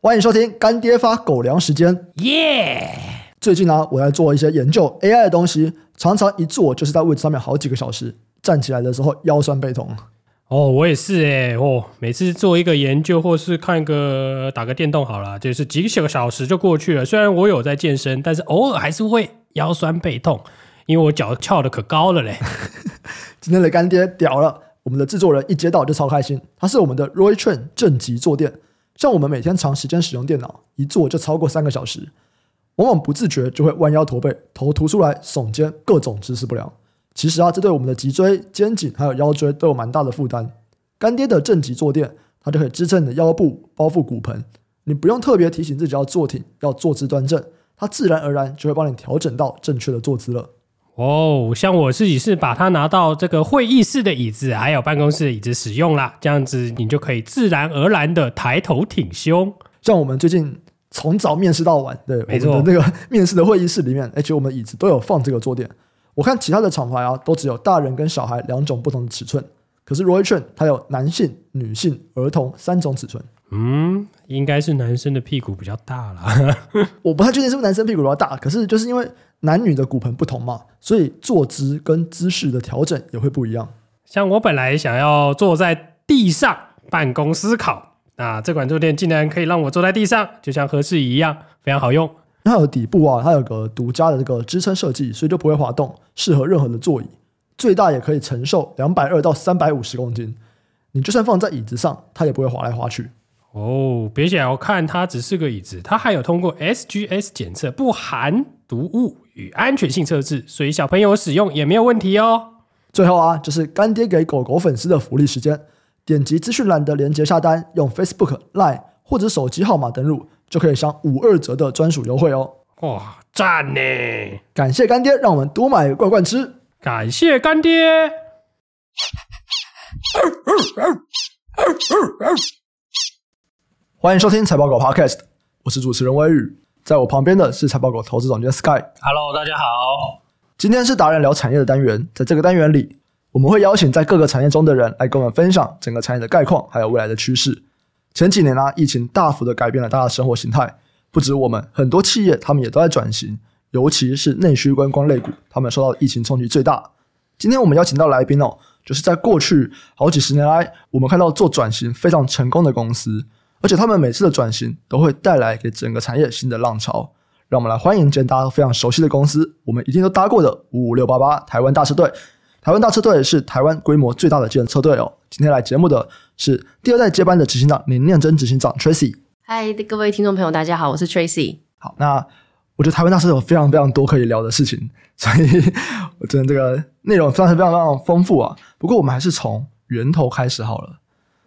欢迎收听干爹发狗粮时间，耶！最近呢、啊，我在做一些研究 AI 的东西，常常一坐就是在位置上面好几个小时，站起来的时候腰酸背痛。哦，我也是哎，哦，每次做一个研究或是看个打个电动好了，就是几个小时就过去了。虽然我有在健身，但是偶尔还是会腰酸背痛，因为我脚翘的可高了嘞。今天的干爹屌了，我们的制作人一接到就超开心，他是我们的 Roy Chen 正极坐垫。像我们每天长时间使用电脑，一坐就超过三个小时，往往不自觉就会弯腰驼背、头凸出来、耸肩，各种姿势不良。其实啊，这对我们的脊椎、肩颈还有腰椎都有蛮大的负担。干爹的正极坐垫，它就可以支撑你的腰部，包覆骨盆。你不用特别提醒自己要坐挺，要坐姿端正，它自然而然就会帮你调整到正确的坐姿了。哦，像我自己是把它拿到这个会议室的椅子，还有办公室的椅子使用啦，这样子你就可以自然而然的抬头挺胸。像我们最近从早面试到晚，对，没错，那个面试的会议室里面，而且我们椅子都有放这个坐垫。我看其他的厂牌啊，都只有大人跟小孩两种不同的尺寸，可是 Roy Chen 它有男性、女性、儿童三种尺寸。嗯，应该是男生的屁股比较大啦。我不太确定是不是男生屁股比较大，可是就是因为男女的骨盆不同嘛，所以坐姿跟姿势的调整也会不一样。像我本来想要坐在地上办公思考，那这款坐垫竟然可以让我坐在地上，就像合适椅一样，非常好用。它有底部啊，它有个独家的这个支撑设计，所以就不会滑动，适合任何的座椅。最大也可以承受两百二到三百五十公斤，你就算放在椅子上，它也不会滑来滑去。哦，别小看它只是个椅子，它还有通过 SGS 检测，不含毒物与安全性测试，所以小朋友使用也没有问题哦。最后啊，就是干爹给狗狗粉丝的福利时间，点击资讯栏的链接下单，用 Facebook、Line 或者手机号码登录。就可以享五二折的专属优惠哦！哇，赞呢！感谢干爹，让我们多买罐罐吃。感谢干爹。欢迎收听财报狗 Podcast，我是主持人威宇，在我旁边的是财报狗投资总监 Sky。Hello，大家好。今天是达人聊产业的单元，在这个单元里，我们会邀请在各个产业中的人来跟我们分享整个产业的概况，还有未来的趋势。前几年呢、啊，疫情大幅的改变了大家的生活形态，不止我们，很多企业他们也都在转型，尤其是内需观光类股，他们受到疫情冲击最大。今天我们邀请到来宾哦，就是在过去好几十年来，我们看到做转型非常成功的公司，而且他们每次的转型都会带来给整个产业新的浪潮。让我们来欢迎今天大家都非常熟悉的公司，我们一定都搭过的五五六八八台湾大车队。台湾大车队是台湾规模最大的计程车队哦。今天来节目的是第二代接班的执行长林念真执行长 Tracy。嗨，各位听众朋友，大家好，我是 Tracy。好，那我觉得台湾大车队有非常非常多可以聊的事情，所以我觉得这个内容算是非常非常丰富啊。不过我们还是从源头开始好了，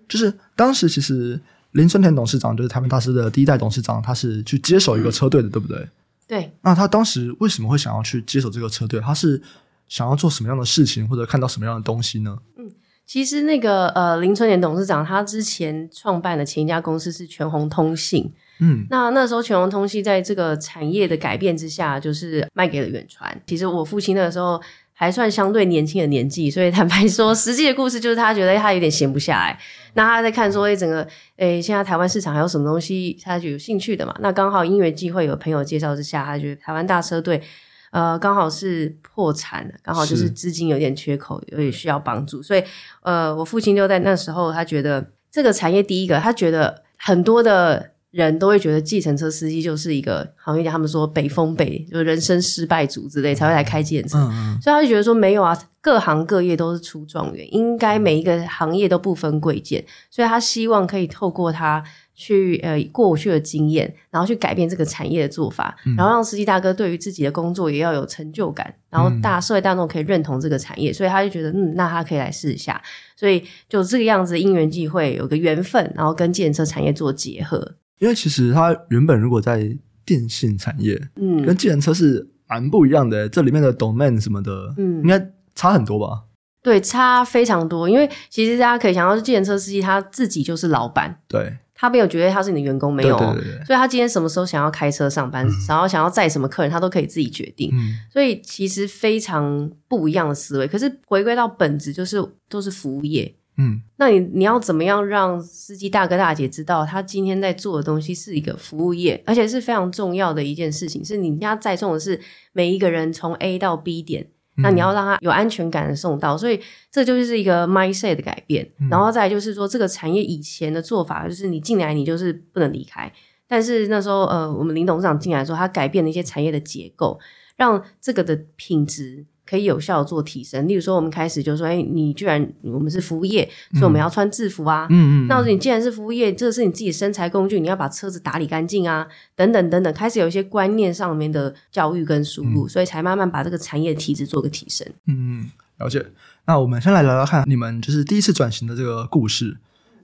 就是当时其实林春田董事长就是台湾大师的第一代董事长，他是去接手一个车队的，对不对？对。那他当时为什么会想要去接手这个车队？他是想要做什么样的事情，或者看到什么样的东西呢？嗯，其实那个呃，林春田董事长他之前创办的前一家公司是全红通信，嗯，那那时候全红通信在这个产业的改变之下，就是卖给了远传。其实我父亲那个时候还算相对年轻的年纪，所以坦白说，实际的故事就是他觉得他有点闲不下来，那他在看说，哎，整个哎，现在台湾市场还有什么东西他就有兴趣的嘛？那刚好因缘际会，有朋友介绍之下，他觉得台湾大车队。呃，刚好是破产，刚好就是资金有点缺口，有点需要帮助，所以呃，我父亲就在那时候，他觉得这个产业第一个，他觉得很多的人都会觉得计程车司机就是一个行业，他们说北风北，就是人生失败组之类才会来开计程车，嗯嗯，所以他就觉得说没有啊，各行各业都是出状元，应该每一个行业都不分贵贱，所以他希望可以透过他。去呃过去的经验，然后去改变这个产业的做法，嗯、然后让司机大哥对于自己的工作也要有成就感，然后大社会大众可以认同这个产业，嗯、所以他就觉得嗯，那他可以来试一下，所以就这个样子因缘际会有个缘分，然后跟计程车产业做结合。因为其实他原本如果在电信产业，嗯，跟计程车是蛮不一样的，这里面的 domain 什么的，嗯，应该差很多吧？对，差非常多。因为其实大家可以想到，是计程车司机他自己就是老板，对。他没有觉得他是你的员工，没有，对对对对，所以他今天什么时候想要开车上班，嗯、然后想要载什么客人，他都可以自己决定。嗯、所以其实非常不一样的思维。可是回归到本质，就是都是服务业。嗯，那你你要怎么样让司机大哥大姐知道他今天在做的东西是一个服务业，而且是非常重要的一件事情，是你家载送的是每一个人从 A 到 B 点，那你要让他有安全感的送到，所以这就是一个 mindset 的改变。然后再就是说，这个产业以前的做法就是你进来你就是不能离开，但是那时候呃，我们林董事长进来的时候，他改变了一些产业的结构，让这个的品质。可以有效的做提升，例如说，我们开始就说，哎，你居然我们是服务业，所以我们要穿制服啊。嗯嗯。那你既然是服务业，这个是你自己身材工具，你要把车子打理干净啊，等等等等，开始有一些观念上面的教育跟输入，嗯、所以才慢慢把这个产业体质做个提升。嗯嗯，了解。那我们先来聊聊看你们就是第一次转型的这个故事，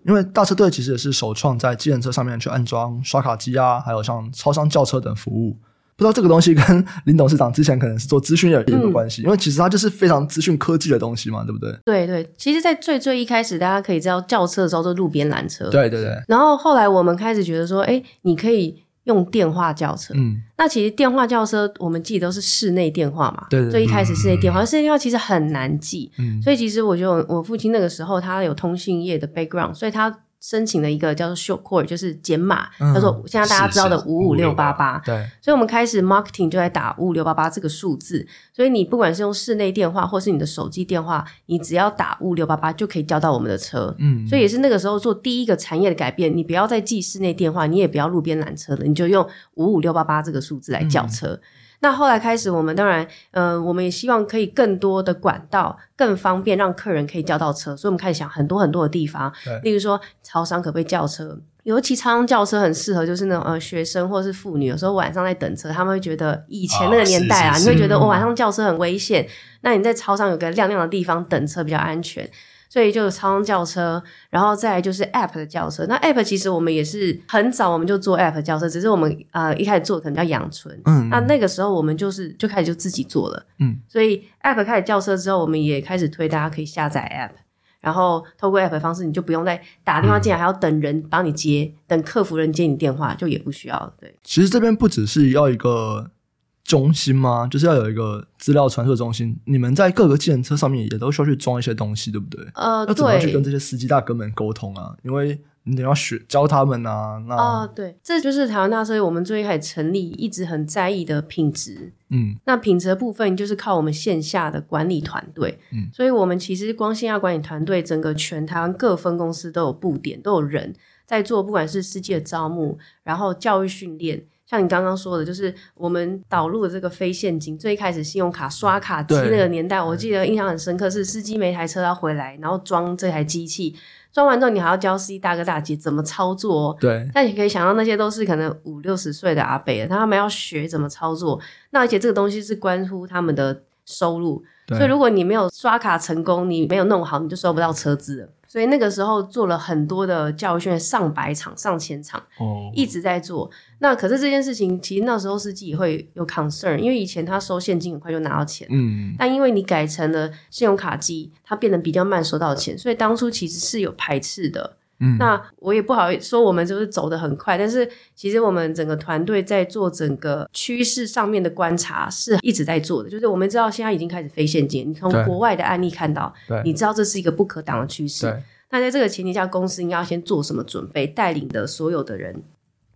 因为大车队其实也是首创在计程车上面去安装刷卡机啊，还有像超商轿车等服务。不知道这个东西跟林董事长之前可能是做资讯有有关系，嗯、因为其实它就是非常资讯科技的东西嘛，对不对？对对，其实，在最最一开始，大家可以知道叫车的时候就路边拦车，对对对。然后后来我们开始觉得说，哎，你可以用电话叫车。嗯，那其实电话叫车，我们记得都是室内电话嘛。对对。最一开始室内电话，嗯、室内电话其实很难记。嗯。所以其实我觉得我父亲那个时候他有通信业的 background，所以他。申请了一个叫做 short 就是简码，叫做现在大家知道的五五六八八。对，所以我们开始 marketing 就在打五五六八八这个数字。所以你不管是用室内电话，或是你的手机电话，你只要打五五六八八就可以叫到我们的车。嗯，所以也是那个时候做第一个产业的改变。你不要再记室内电话，你也不要路边拦车了，你就用五五六八八这个数字来叫车。嗯那后来开始，我们当然，呃，我们也希望可以更多的管道，更方便让客人可以叫到车，所以我们开始想很多很多的地方，例如说超商可不可以叫车？尤其超商叫车很适合，就是那种呃学生或是妇女，有时候晚上在等车，他们会觉得以前那个年代啊，哦、你会觉得我、哦、晚上叫车很危险，那你在超商有个亮亮的地方等车比较安全。所以就超商叫车，然后再来就是 App 的叫车。那 App 其实我们也是很早我们就做 App 叫车，只是我们呃一开始做可能叫养存，嗯，那那个时候我们就是就开始就自己做了，嗯，所以 App 开始叫车之后，我们也开始推大家可以下载 App，然后透过 App 的方式，你就不用再打电话进来，还要等人帮你接，等客服人接你电话，就也不需要。对，其实这边不只是要一个。中心吗？就是要有一个资料传输中心。你们在各个计程车上面也都需要去装一些东西，对不对？呃，要怎么去跟这些司机大哥们沟通啊？因为你得要学教他们啊。那啊、呃，对，这就是台湾大车队我们最开始成立一直很在意的品质。嗯，那品质的部分就是靠我们线下的管理团队。嗯，所以我们其实光线下管理团队，整个全台湾各分公司都有布点，都有人在做，不管是司机的招募，然后教育训练。像你刚刚说的，就是我们导入的这个非现金，最开始信用卡刷卡机那个年代，我记得印象很深刻，是司机每台车要回来，然后装这台机器，装完之后你还要教司机大哥大姐怎么操作哦。对。那你可以想到那些都是可能五六十岁的阿伯，他们要学怎么操作，那而且这个东西是关乎他们的收入，所以如果你没有刷卡成功，你没有弄好，你就收不到车资了。所以那个时候做了很多的教育训练，上百场、上千场，哦，一直在做。那可是这件事情，其实那时候司机也会有 concern，因为以前他收现金很快就拿到钱，嗯，但因为你改成了信用卡机，它变得比较慢收到钱，所以当初其实是有排斥的。嗯，那我也不好说，我们就是走得很快，但是其实我们整个团队在做整个趋势上面的观察是一直在做的。就是我们知道现在已经开始非现金，你从国外的案例看到，你知道这是一个不可挡的趋势。那在这个前提下，公司应该要先做什么准备，带领的所有的人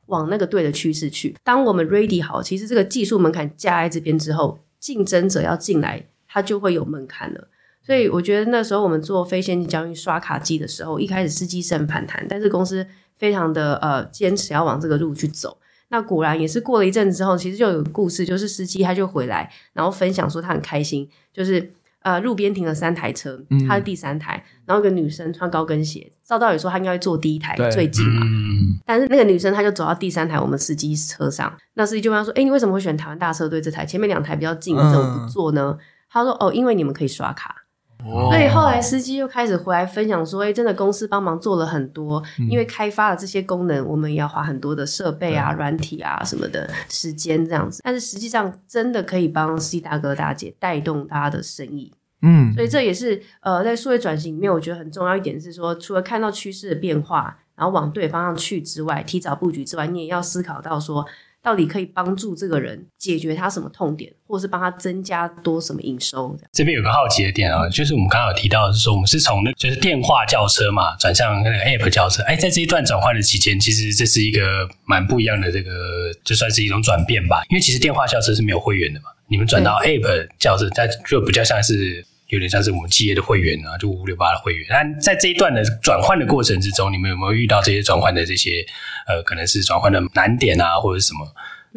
往那个对的趋势去。当我们 ready 好，其实这个技术门槛加在这边之后，竞争者要进来，他就会有门槛了。所以我觉得那时候我们做非现金交易刷卡机的时候，一开始司机是很反弹，但是公司非常的呃坚持要往这个路去走。那果然也是过了一阵子之后，其实就有故事，就是司机他就回来，然后分享说他很开心，就是呃路边停了三台车，他是第三台，嗯、然后一个女生穿高跟鞋，照道理说他应该会坐第一台最近嘛，嗯、但是那个女生她就走到第三台我们司机车上，那司机就问他说：“哎，你为什么会选台湾大车队这台？前面两台比较近，你怎么不坐呢？”嗯、他说：“哦，因为你们可以刷卡。”所以后来司机又开始回来分享说：“哎，真的公司帮忙做了很多，因为开发了这些功能，我们也要花很多的设备啊、软体啊什么的时间这样子。但是实际上真的可以帮司机大哥大姐带动大家的生意。嗯，所以这也是呃，在数位转型里面，我觉得很重要一点是说，除了看到趋势的变化，然后往对方向去之外，提早布局之外，你也要思考到说，到底可以帮助这个人解决他什么痛点，或是帮他增加多什么营收。这边有个好奇的点啊，就是我们刚刚有提到的是说，我们是从那就是电话叫车嘛，转向那个 App 叫车。哎，在这一段转换的期间，其实这是一个蛮不一样的这个，就算是一种转变吧。因为其实电话叫车是没有会员的嘛，你们转到 App 叫车，它就比较像是。有点像是我们企业的会员啊，就五六八的会员。那在这一段的转换的过程之中，你们有没有遇到这些转换的这些呃，可能是转换的难点啊，或者什么？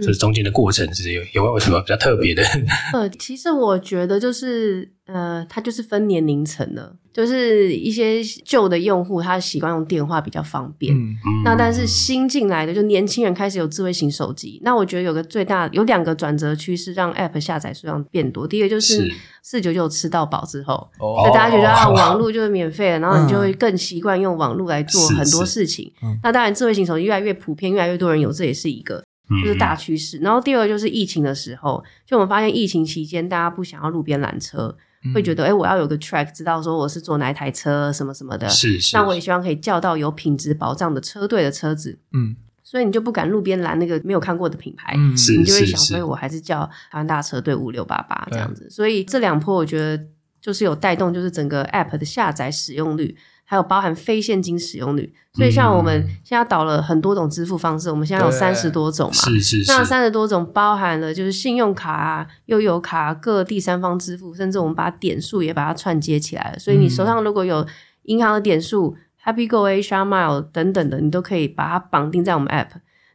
这中间的过程是有有没有什么比较特别的？呃，其实我觉得就是呃，它就是分年龄层的，就是一些旧的用户他习惯用电话比较方便，嗯、那但是新进来的就年轻人开始有智慧型手机。那我觉得有个最大有两个转折趋势，让 App 下载数量变多。第一个就是四九九吃到饱之后，所以大家觉得啊，网络就是免费的，然后你就会更习惯用网络来做很多事情。那当然，智慧型手机越来越普遍，越来越多人有，这也是一个。就是大趋势，然后第二个就是疫情的时候，就我们发现疫情期间大家不想要路边拦车，会觉得哎，我要有个 track，知道说我是坐哪一台车什么什么的。是是。那我也希望可以叫到有品质保障的车队的车子。嗯。所以你就不敢路边拦那个没有看过的品牌，嗯，你就会想所以，我还是叫台湾大车队五六八八这样子。所以这两波我觉得就是有带动，就是整个 app 的下载使用率。还有包含非现金使用率，所以像我们现在导了很多种支付方式，嗯、我们现在有三十多种嘛，是是是。那三十多种包含了就是信用卡啊、悠游卡、各第三方支付，甚至我们把点数也把它串接起来了。所以你手上如果有银行的点数、嗯、Happy Go、Asia Mile 等等的，你都可以把它绑定在我们 App。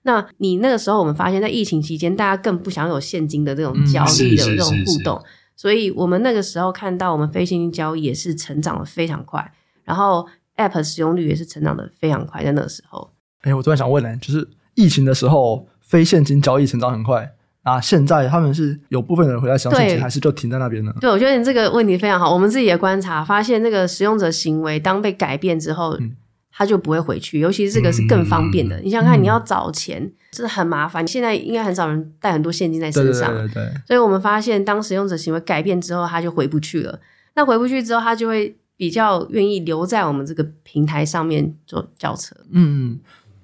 那你那个时候我们发现，在疫情期间，大家更不想有现金的这种交易的这种互动，所以我们那个时候看到我们非现金交易也是成长的非常快。然后 App 使用率也是成长的非常快，在那个时候。哎，我突然想问呢，就是疫情的时候，非现金交易成长很快啊，现在他们是有部分人回来使用现金，还是就停在那边呢？对，我觉得你这个问题非常好。我们自己的观察发现，这个使用者行为当被改变之后，嗯、他就不会回去。尤其是这个是更方便的。嗯、你想想看，你要找钱、嗯、真的很麻烦。你现在应该很少人带很多现金在身上，对对对对。所以我们发现，当使用者行为改变之后，他就回不去了。那回不去之后，他就会。比较愿意留在我们这个平台上面做轿车。嗯，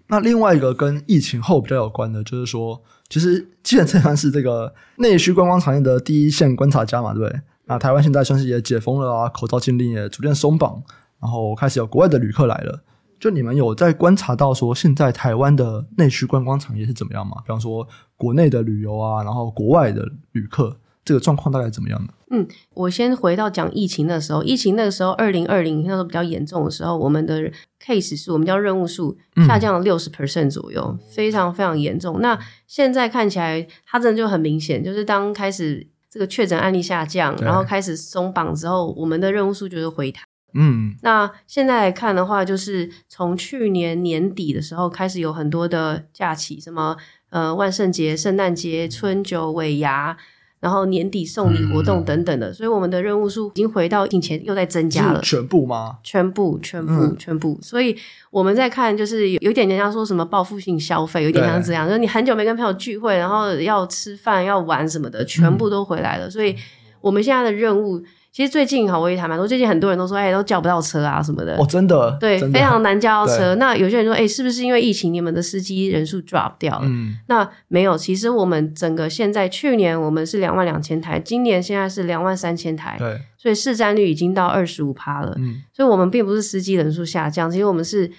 那另外一个跟疫情后比较有关的，就是说，其实计程车算是这个内需观光产业的第一线观察家嘛，对不对？那台湾现在算是也解封了啊，口罩禁令也逐渐松绑，然后开始有国外的旅客来了。就你们有在观察到说，现在台湾的内需观光产业是怎么样吗？比方说国内的旅游啊，然后国外的旅客。这个状况大概怎么样呢？嗯，我先回到讲疫情的时候，疫情那个时候，二零二零那时候比较严重的时候，我们的 case 数，我们叫任务数下降了六十 percent 左右，嗯、非常非常严重。那现在看起来，它真的就很明显，就是当开始这个确诊案例下降，然后开始松绑之后，我们的任务数就是回弹。嗯，那现在来看的话，就是从去年年底的时候开始有很多的假期，什么呃万圣节、圣诞节、春酒、尾牙。然后年底送礼活动等等的，嗯、所以我们的任务数已经回到疫情前又在增加了。全部吗？全部，全部，嗯、全部。所以我们在看，就是有点人家说什么报复性消费，有点像这样，就是你很久没跟朋友聚会，然后要吃饭、要玩什么的，全部都回来了。嗯、所以我们现在的任务。其实最近哈，我也谈蛮多。最近很多人都说，哎，都叫不到车啊什么的。哦，真的，对，非常难叫到车。那有些人说，哎，是不是因为疫情，你们的司机人数 drop 掉了？嗯，那没有。其实我们整个现在，去年我们是两万两千台，今年现在是两万三千台。对，所以市占率已经到二十五趴了。嗯，所以我们并不是司机人数下降，其实我们是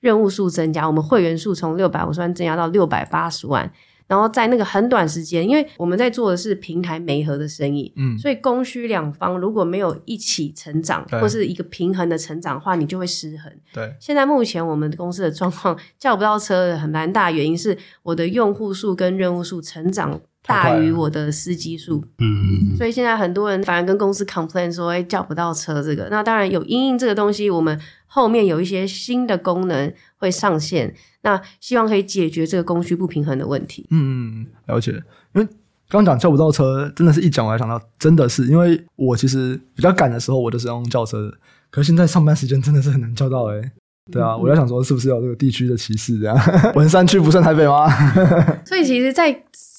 任务数增加，我们会员数从六百五十万增加到六百八十万。然后在那个很短时间，因为我们在做的是平台媒合的生意，嗯，所以供需两方如果没有一起成长，对。或是一个平衡的成长的话，你就会失衡。对，现在目前我们公司的状况叫不到车的很难大原因是我的用户数跟任务数成长大于我的司机数，嗯，所以现在很多人反而跟公司 complain 说，哎，叫不到车这个。那当然有因应这个东西，我们后面有一些新的功能会上线。那希望可以解决这个供需不平衡的问题。嗯，了解。因为刚刚讲叫不到车，真的是一讲我才想到，真的是因为我其实比较赶的时候，我就是用叫车的。可是现在上班时间真的是很难叫到哎、欸、对啊，嗯、我在想说是不是有这个地区的歧视这样？文山区不算台北吗？所以其实，在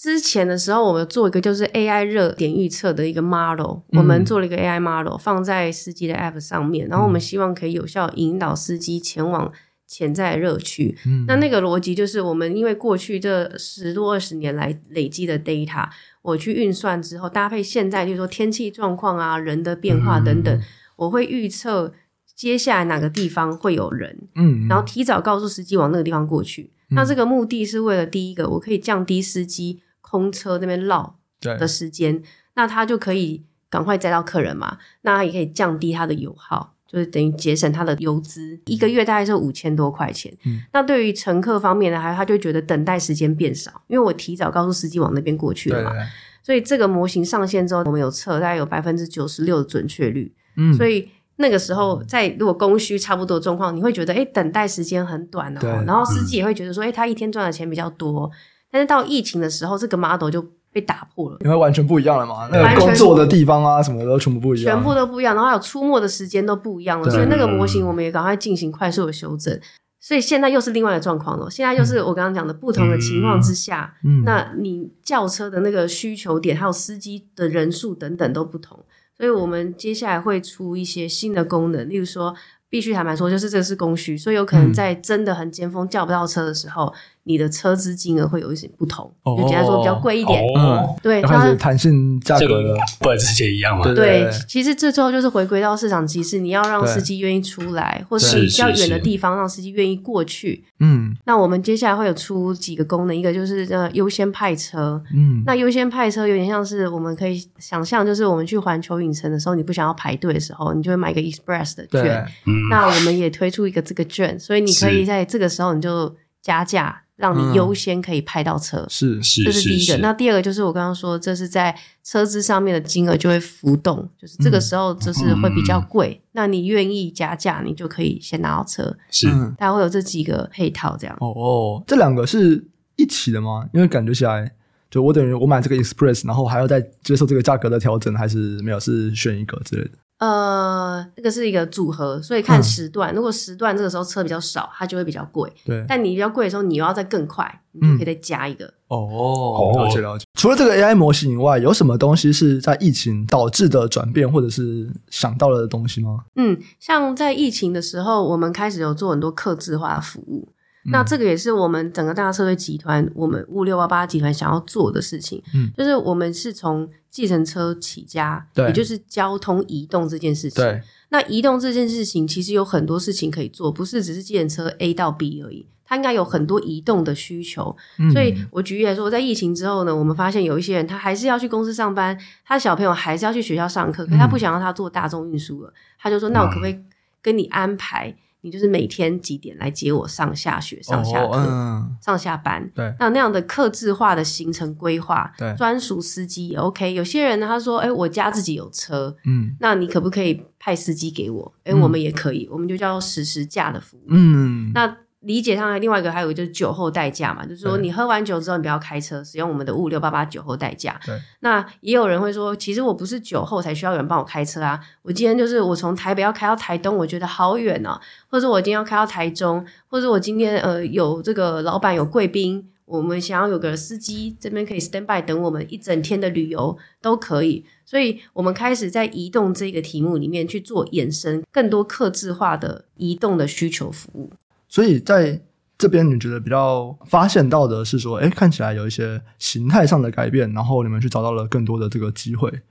之前的时候，我们做一个就是 AI 热点预测的一个 model，、嗯、我们做了一个 AI model 放在司机的 app 上面，然后我们希望可以有效引导司机前往。潜在的热区。嗯，那那个逻辑就是我们因为过去这十多二十年来累积的 data，我去运算之后，搭配现在就是说天气状况啊、人的变化等等，嗯、我会预测接下来哪个地方会有人，嗯，然后提早告诉司机往那个地方过去。嗯、那这个目的是为了第一个，我可以降低司机空车那边绕的时间，那他就可以。赶快载到客人嘛，那他也可以降低他的油耗，就是等于节省他的油资，一个月大概是五千多块钱。嗯，那对于乘客方面呢，还他就觉得等待时间变少，因为我提早告诉司机往那边过去了嘛。对对对，所以这个模型上线之后，我们有测，大概有百分之九十六的准确率。嗯，所以那个时候在如果供需差不多的状况，你会觉得哎，等待时间很短哦。然后司机也会觉得说，哎，他一天赚的钱比较多。但是到疫情的时候，这个 model 就被打破了，因为完全不一样了嘛，那个工作的地方啊，什么的都全部不一样，全部都不一样，然后还有出没的时间都不一样了，所以那个模型我们也赶快进行快速的修正。所以现在又是另外的状况了，现在又是我刚刚讲的不同的情况之下，嗯，那你叫车的那个需求点，还有司机的人数等等都不同，所以我们接下来会出一些新的功能，例如说。必须坦白说，就是这个是供需，所以有可能在真的很尖峰叫不到车的时候，嗯、你的车资金额会有一些不同，哦、就简单说比较贵一点。哦、嗯，对，它是弹性价格的，不然之前一样嘛。对，对，对，对，其实这最后就是回归到市场机制，你要让司机愿意出来，或是比较远的地方让司机愿意过去。嗯，那我们接下来会有出几个功能，一个就是呃优先派车。嗯，那优先派车有点像是我们可以想象，就是我们去环球影城的时候，你不想要排队的时候，你就会买一个 Express 的券。嗯。那我们也推出一个这个券，所以你可以在这个时候你就加价，让你优先可以拍到车。是是，这是第一个。那第二个就是我刚刚说，这是在车资上面的金额就会浮动，就是这个时候就是会比较贵。那你愿意加价，你就可以先拿到车。是，大概会有这几个配套这样。哦哦，这两个是一起的吗？因为感觉起来，就我等于我买这个 Express，然后还要再接受这个价格的调整，还是没有？是选一个之类的。呃，这个是一个组合，所以看时段。嗯、如果时段这个时候车比较少，它就会比较贵。对，但你比较贵的时候，你又要再更快，你就可以再加一个。嗯、哦，了解了解。除了这个 AI 模型以外，有什么东西是在疫情导致的转变，或者是想到了的东西吗？嗯，像在疫情的时候，我们开始有做很多客制化的服务。那这个也是我们整个大车会集团，我们五六八八集团想要做的事情，嗯，就是我们是从计程车起家，对，也就是交通移动这件事情。对，那移动这件事情其实有很多事情可以做，不是只是计程车 A 到 B 而已，它应该有很多移动的需求。嗯，所以我举例来说，在疫情之后呢，我们发现有一些人他还是要去公司上班，他小朋友还是要去学校上课，可是他不想让他坐大众运输了，他就说：“那我可不可以跟你安排？”你就是每天几点来接我上下学、上下课、嗯、上下班？对，那那样的克制化的行程规划，对，专属司机也 OK。有些人他说：“哎、欸，我家自己有车，嗯，那你可不可以派司机给我？”哎、欸，我们也可以，嗯、我们就叫实时驾的服务。嗯，那。理解上来，另外一个还有就是酒后代驾嘛，就是说你喝完酒之后，你不要开车，使用我们的五五六八八酒后代驾。那也有人会说，其实我不是酒后才需要有人帮我开车啊，我今天就是我从台北要开到台东，我觉得好远哦，或者我今天要开到台中，或者我今天呃有这个老板有贵宾，我们想要有个司机这边可以 stand by 等我们一整天的旅游都可以，所以我们开始在移动这个题目里面去做衍生，更多客制化的移动的需求服务。所以在这边，你觉得比较发现到的是说，哎，看起来有一些形态上的改变，然后你们去找到了更多的这个机会。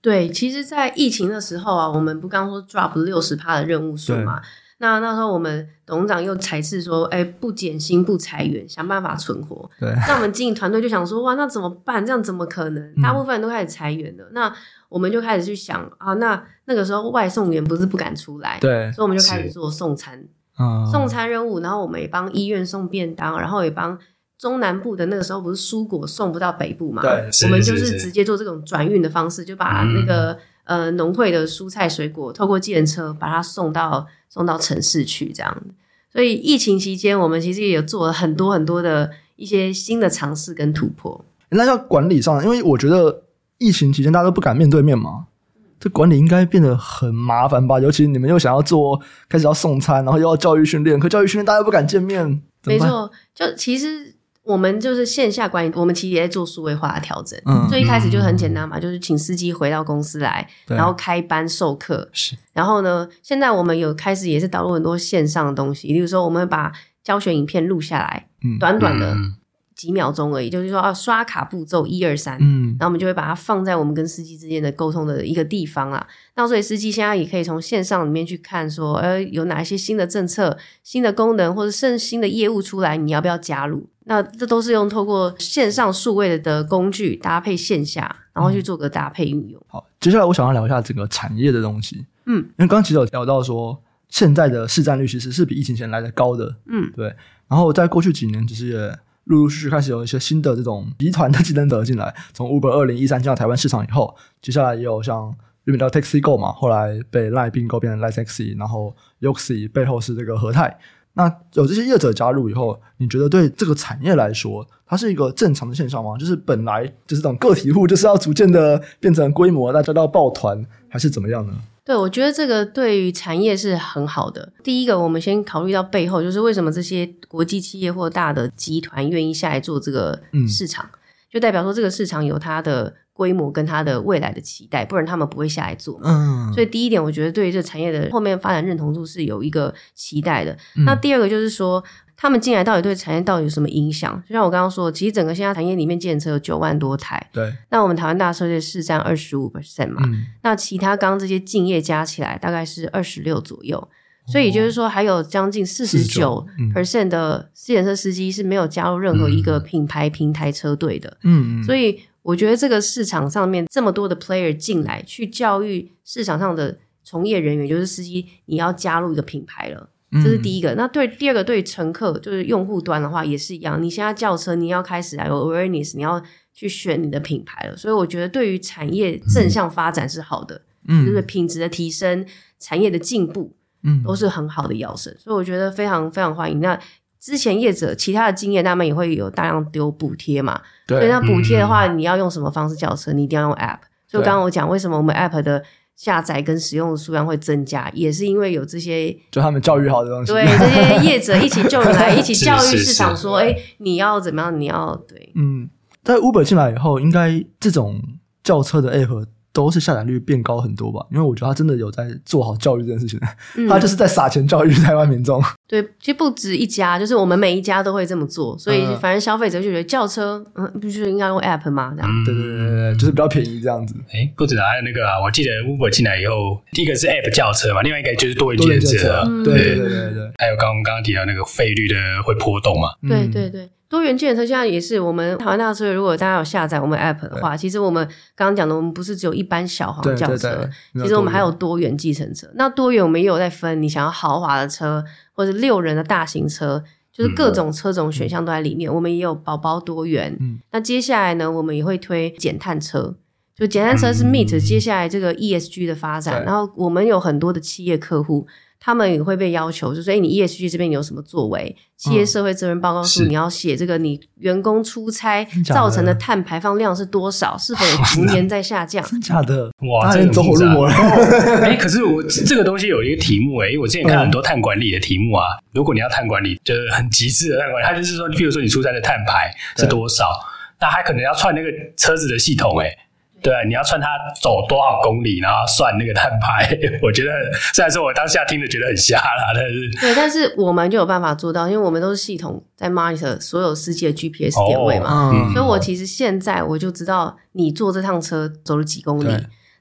对，其实，在疫情的时候啊，我们不刚说 drop 六十趴的任务数嘛？那那时候我们董事长又裁斥说，哎，不减薪不裁员，想办法存活。对，那我们经营团队就想说，哇，那怎么办？这样怎么可能？大部分人都开始裁员了。嗯、那我们就开始去想啊，那那个时候外送员不是不敢出来，对，所以我们就开始做送餐。送餐任务，然后我们也帮医院送便当，然后也帮中南部的那个时候不是蔬果送不到北部嘛？对，我们就是直接做这种转运的方式，就把那个、嗯、呃农会的蔬菜水果透过计程车把它送到送到城市去，这样。所以疫情期间，我们其实也有做了很多很多的一些新的尝试跟突破。那要管理上，因为我觉得疫情期间大家都不敢面对面嘛。这管理应该变得很麻烦吧？尤其你们又想要做，开始要送餐，然后又要教育训练，可教育训练大家又不敢见面。没错，就其实我们就是线下管理，我们其实也在做数位化的调整。嗯，最一开始就很简单嘛，就是请司机回到公司来，然后开班授课。是，然后呢，现在我们有开始也是导入很多线上的东西，例如说，我们把教学影片录下来，嗯，短短的。嗯几秒钟而已，就是说啊刷卡步骤一二三，嗯，然后我们就会把它放在我们跟司机之间的沟通的一个地方啊。那所以司机现在也可以从线上里面去看说，呃，有哪一些新的政策、新的功能，或者甚新的业务出来，你要不要加入？那这都是用透过线上数位的工具搭配线下，然后去做个搭配运用。好，接下来我想要聊一下整个产业的东西，嗯，因为刚刚其实有聊到说，现在的市占率其实是比疫情前来的高的，嗯，对。然后在过去几年，其实也。陆陆续续开始有一些新的这种集团的竞争者进来，从 Uber 二零一三进到台湾市场以后，接下来也有像日本叫 Taxi Go 嘛，后来被 Line 并购变成 Line Taxi，然后 Yoxi 背后是这个和泰。那有这些业者加入以后，你觉得对这个产业来说，它是一个正常的现象吗？就是本来就是这种个体户就是要逐渐的变成规模，大家都要抱团，还是怎么样呢？对，我觉得这个对于产业是很好的。第一个，我们先考虑到背后，就是为什么这些国际企业或大的集团愿意下来做这个市场，嗯、就代表说这个市场有它的规模跟它的未来的期待，不然他们不会下来做。嗯，所以第一点，我觉得对于这个产业的后面发展认同度是有一个期待的。嗯、那第二个就是说。他们进来到底对产业到底有什么影响？就像我刚刚说，其实整个现在产业里面，计程车有九万多台。对。那我们台湾大车队是占二十五 percent 嘛，嗯、那其他刚刚这些竞业加起来大概是二十六左右，哦、所以也就是说还有将近四十九 percent 的私人车司机是没有加入任何一个品牌平台车队的。嗯。所以我觉得这个市场上面这么多的 player 进来，去教育市场上的从业人员，就是司机，你要加入一个品牌了。这是第一个，那对第二个，对乘客就是用户端的话也是一样。你现在叫车，你要开始来有 awareness，你要去选你的品牌了。所以我觉得对于产业正向发展是好的，嗯，就是品质的提升、产业的进步，嗯，都是很好的要素。所以我觉得非常非常欢迎。那之前业者其他的经验，他们也会有大量丢补贴嘛，对。所以那补贴的话，你要用什么方式叫车？你一定要用 app。就刚刚我讲为什么我们 app 的。下载跟使用的数量会增加，也是因为有这些，就他们教育好的东西。对，这些业者一起就来 一起教育市场，说，哎，你要怎么样？你要对。嗯，在 Uber 进来以后，应该这种轿车的 app。都是下载率变高很多吧，因为我觉得他真的有在做好教育这件事情，嗯、他就是在撒钱教育台湾民众。对，其实不止一家，就是我们每一家都会这么做，所以反正消费者就觉得轿车，嗯，不是应该用 app 吗？这样，嗯、对对对对，就是比较便宜这样子。哎，不止啊，还有那个啊，我记得 Uber 进来以后，第一个是 app 轿车嘛，另外一个就是多元计程车，对对对对对，还有刚刚刚提到那个费率的会波动嘛，对对对。多元计程车现在也是我们台湾大车，如果大家有下载我们 app 的话，其实我们刚刚讲的，我们不是只有一般小黄轿车，其实我们还有多元计程车。那多元我们也有在分，你想要豪华的车，或者六人的大型车，就是各种车种选项都在里面。嗯、我们也有宝宝多元。嗯、那接下来呢，我们也会推减碳车，就减碳车是 meet 接下来这个 ESG 的发展。嗯、然后我们有很多的企业客户。他们也会被要求，就是诶你 ESG 这边有什么作为？企业社会责任报告书，你要写这个，你员工出差造成的碳排放量是多少？是否有逐年在下降？真假的？哇，这走火入魔了！哎，可是我这个东西有一个题目诶，因为我之前看很多碳管理的题目啊，如果你要碳管理，就是很极致的碳管理，它就是说，譬如说你出差的碳排是多少，那还可能要串那个车子的系统诶对，你要算它走多少公里，然后算那个碳排。我觉得虽然说我当下听着觉得很瞎啦，但是对，但是我们就有办法做到，因为我们都是系统在 monitor 所有司机的 GPS 点位嘛，哦嗯、所以我其实现在我就知道你坐这趟车走了几公里，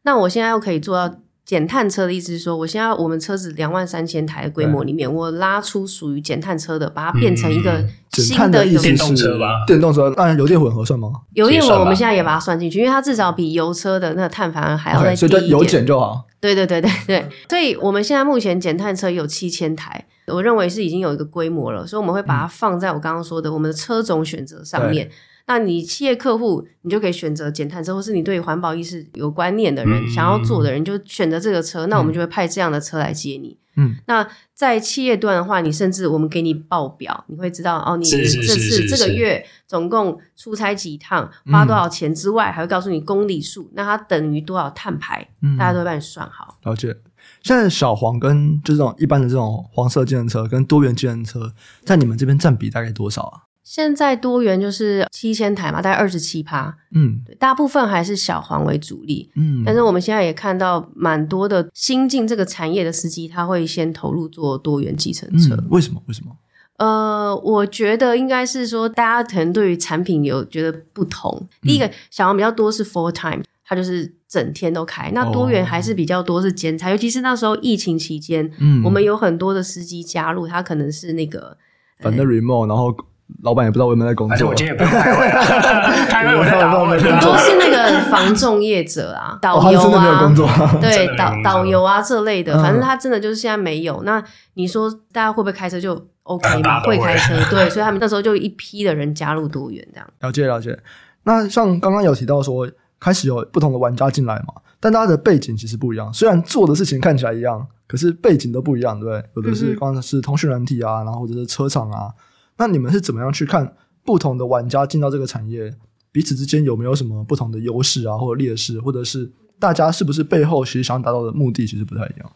那我现在又可以做到。减碳车的意思是说，我现在我们车子两万三千台的规模里面，我拉出属于减碳车的，把它变成一个新的电动车吧。电动车，按油电混合算吗？油电混合我们现在也把它算进去，因为它至少比油车的那个碳反而还要再低一点。所以就油减就好。对对对对对，所以我们现在目前减碳车有七千台，我认为是已经有一个规模了，所以我们会把它放在我刚刚说的我们的车种选择上面。那你企业客户，你就可以选择减碳车，或是你对环保意识有观念的人，嗯、想要做的人，就选择这个车。嗯、那我们就会派这样的车来接你。嗯，那在企业端的话，你甚至我们给你报表，你会知道哦，你这次这个月总共出差几趟，花多少钱之外，嗯、还会告诉你公里数，那它等于多少碳排，嗯、大家都会帮你算好。了解。现在小黄跟就是这种一般的这种黄色计程车跟多元计程车，在你们这边占比大概多少啊？现在多元就是七千台嘛，大概二十七趴，嗯，大部分还是小黄为主力，嗯，但是我们现在也看到蛮多的新进这个产业的司机，他会先投入做多元计程车，嗯，为什么？为什么？呃，我觉得应该是说，大家可能对于产品有觉得不同。第一个，小黄比较多是 full time，它就是整天都开；那多元还是比较多是兼差，尤其是那时候疫情期间，嗯，我们有很多的司机加入，他可能是那个反正 remote，然后老板也不知道我有没有在工作。我今天也不开会，开会我在很多是那个房仲业者啊，导游啊，对导导游啊这类的，反正他真的就是现在没有。那你说大家会不会开车就？OK 嘛，会开车，对，所以他们那时候就一批的人加入多元这样。了解了解。那像刚刚有提到说，开始有不同的玩家进来嘛，但大家的背景其实不一样。虽然做的事情看起来一样，可是背景都不一样，对不对？有的是刚才是通讯软体啊，然后或者是车厂啊。那你们是怎么样去看不同的玩家进到这个产业，彼此之间有没有什么不同的优势啊，或者劣势，或者是大家是不是背后其实想达到的目的其实不太一样？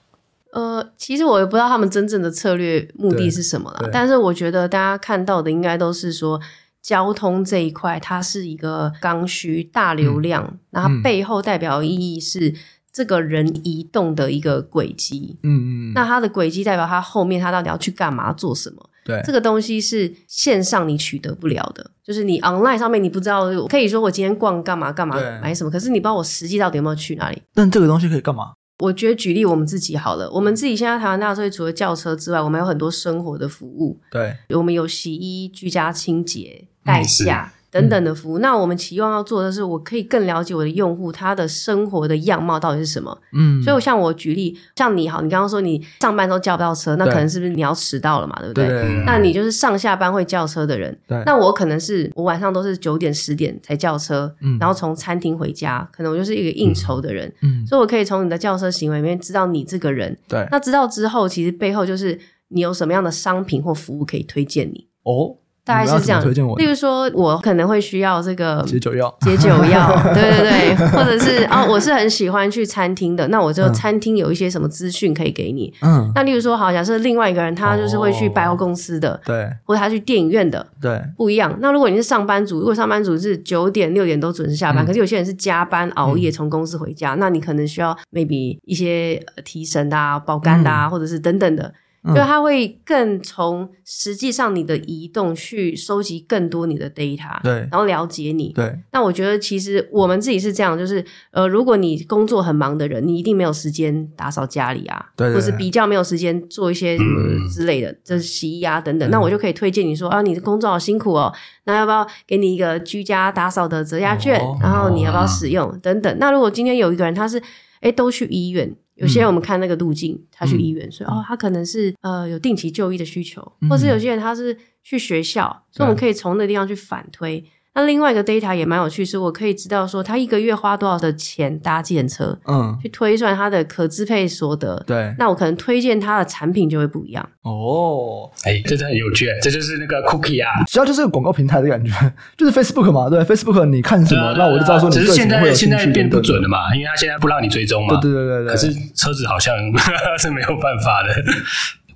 呃，其实我也不知道他们真正的策略目的是什么啦。但是我觉得大家看到的应该都是说，交通这一块它是一个刚需、大流量，那、嗯、它背后代表意义是这个人移动的一个轨迹。嗯嗯。那它的轨迹代表它后面它到底要去干嘛、做什么？对，这个东西是线上你取得不了的，就是你 online 上面你不知道，可以说我今天逛干嘛干嘛买什么，可是你不知道我实际到底有没有去哪里。但这个东西可以干嘛？我觉得举例我们自己好了，我们自己现在台湾大车除了轿车之外，我们有很多生活的服务。对，我们有洗衣、居家清洁、代驾。等等的服务，嗯、那我们期望要做的是，我可以更了解我的用户他的生活的样貌到底是什么。嗯，所以我像我举例，像你好，你刚刚说你上班都叫不到车，那可能是不是你要迟到了嘛？对不对？对，那你就是上下班会叫车的人。对，那我可能是我晚上都是九点十点才叫车，嗯，然后从餐厅回家，可能我就是一个应酬的人。嗯，所以我可以从你的叫车行为里面知道你这个人。对，那知道之后，其实背后就是你有什么样的商品或服务可以推荐你。哦。大概是这样，推荐我，例如说，我可能会需要这个解酒药，解酒药，对对对，或者是哦，我是很喜欢去餐厅的，那我就餐厅有一些什么资讯可以给你。嗯，那例如说，好，假设另外一个人他就是会去百货公司的，对，或者他去电影院的，对，不一样。那如果你是上班族，如果上班族是九点六点都准时下班，可是有些人是加班熬夜从公司回家，那你可能需要 maybe 一些提神的啊、保肝的啊，或者是等等的。就它会更从实际上你的移动去收集更多你的 data，对，然后了解你。对，那我觉得其实我们自己是这样，就是呃，如果你工作很忙的人，你一定没有时间打扫家里啊，对，对，或是比较没有时间做一些什么之类的，就是洗衣啊等等。嗯、那我就可以推荐你说啊，你的工作好辛苦哦，那要不要给你一个居家打扫的折价券？哦、然后你要不要使用、哦、等等？那如果今天有一个人他是诶都去医院。有些人我们看那个路径，他去医院，嗯、所以哦，他可能是呃有定期就医的需求，嗯、或是有些人他是去学校，所以我们可以从那个地方去反推。那另外一个 data 也蛮有趣，是我可以知道说他一个月花多少的钱搭计程车，嗯，去推算他的可支配所得。对，那我可能推荐他的产品就会不一样。哦，哎、欸，这真的很有趣，这就是那个 cookie 啊，主要就是个广告平台的感觉，就是 Facebook 嘛，对，Facebook 你看什么，那、呃、我就知道说你对什么会有兴趣。只是现在现在变不准了嘛，因为他现在不让你追踪嘛。对对对对对。可是车子好像 是没有办法的。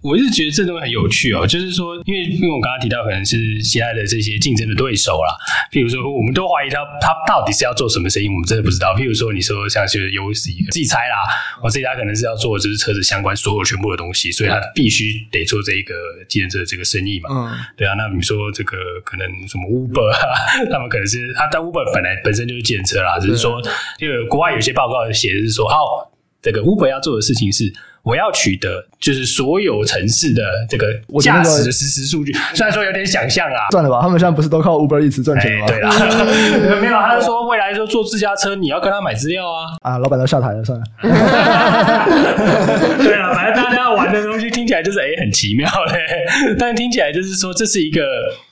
我一直觉得这东西很有趣哦，就是说，因为因为我刚刚提到可能是其他的这些竞争的对手啦，譬如说，我们都怀疑他他到底是要做什么生意，我们真的不知道。譬如说，你说像是 UC，自己猜啦，我自己他可能是要做就是车子相关所有全部的东西，所以他必须得做这一个计程车的这个生意嘛。嗯，对啊。那你说这个可能什么 Uber 啊，他们可能是他但 Uber 本来本身就是计程车啦，只是说因为国外有些报告写的是说，哦，这个 Uber 要做的事情是。我要取得就是所有城市的这个驾驶的实时数据，虽然说有点想象啊，算了吧，他们现在不是都靠 Uber 一直赚钱吗？对啦，没有，他是说未来说坐自家车，你要跟他买资料啊。啊，老板都下台了，算了。对啊，反正大家要玩的东西听起来就是哎、欸、很奇妙嘞，但是听起来就是说这是一个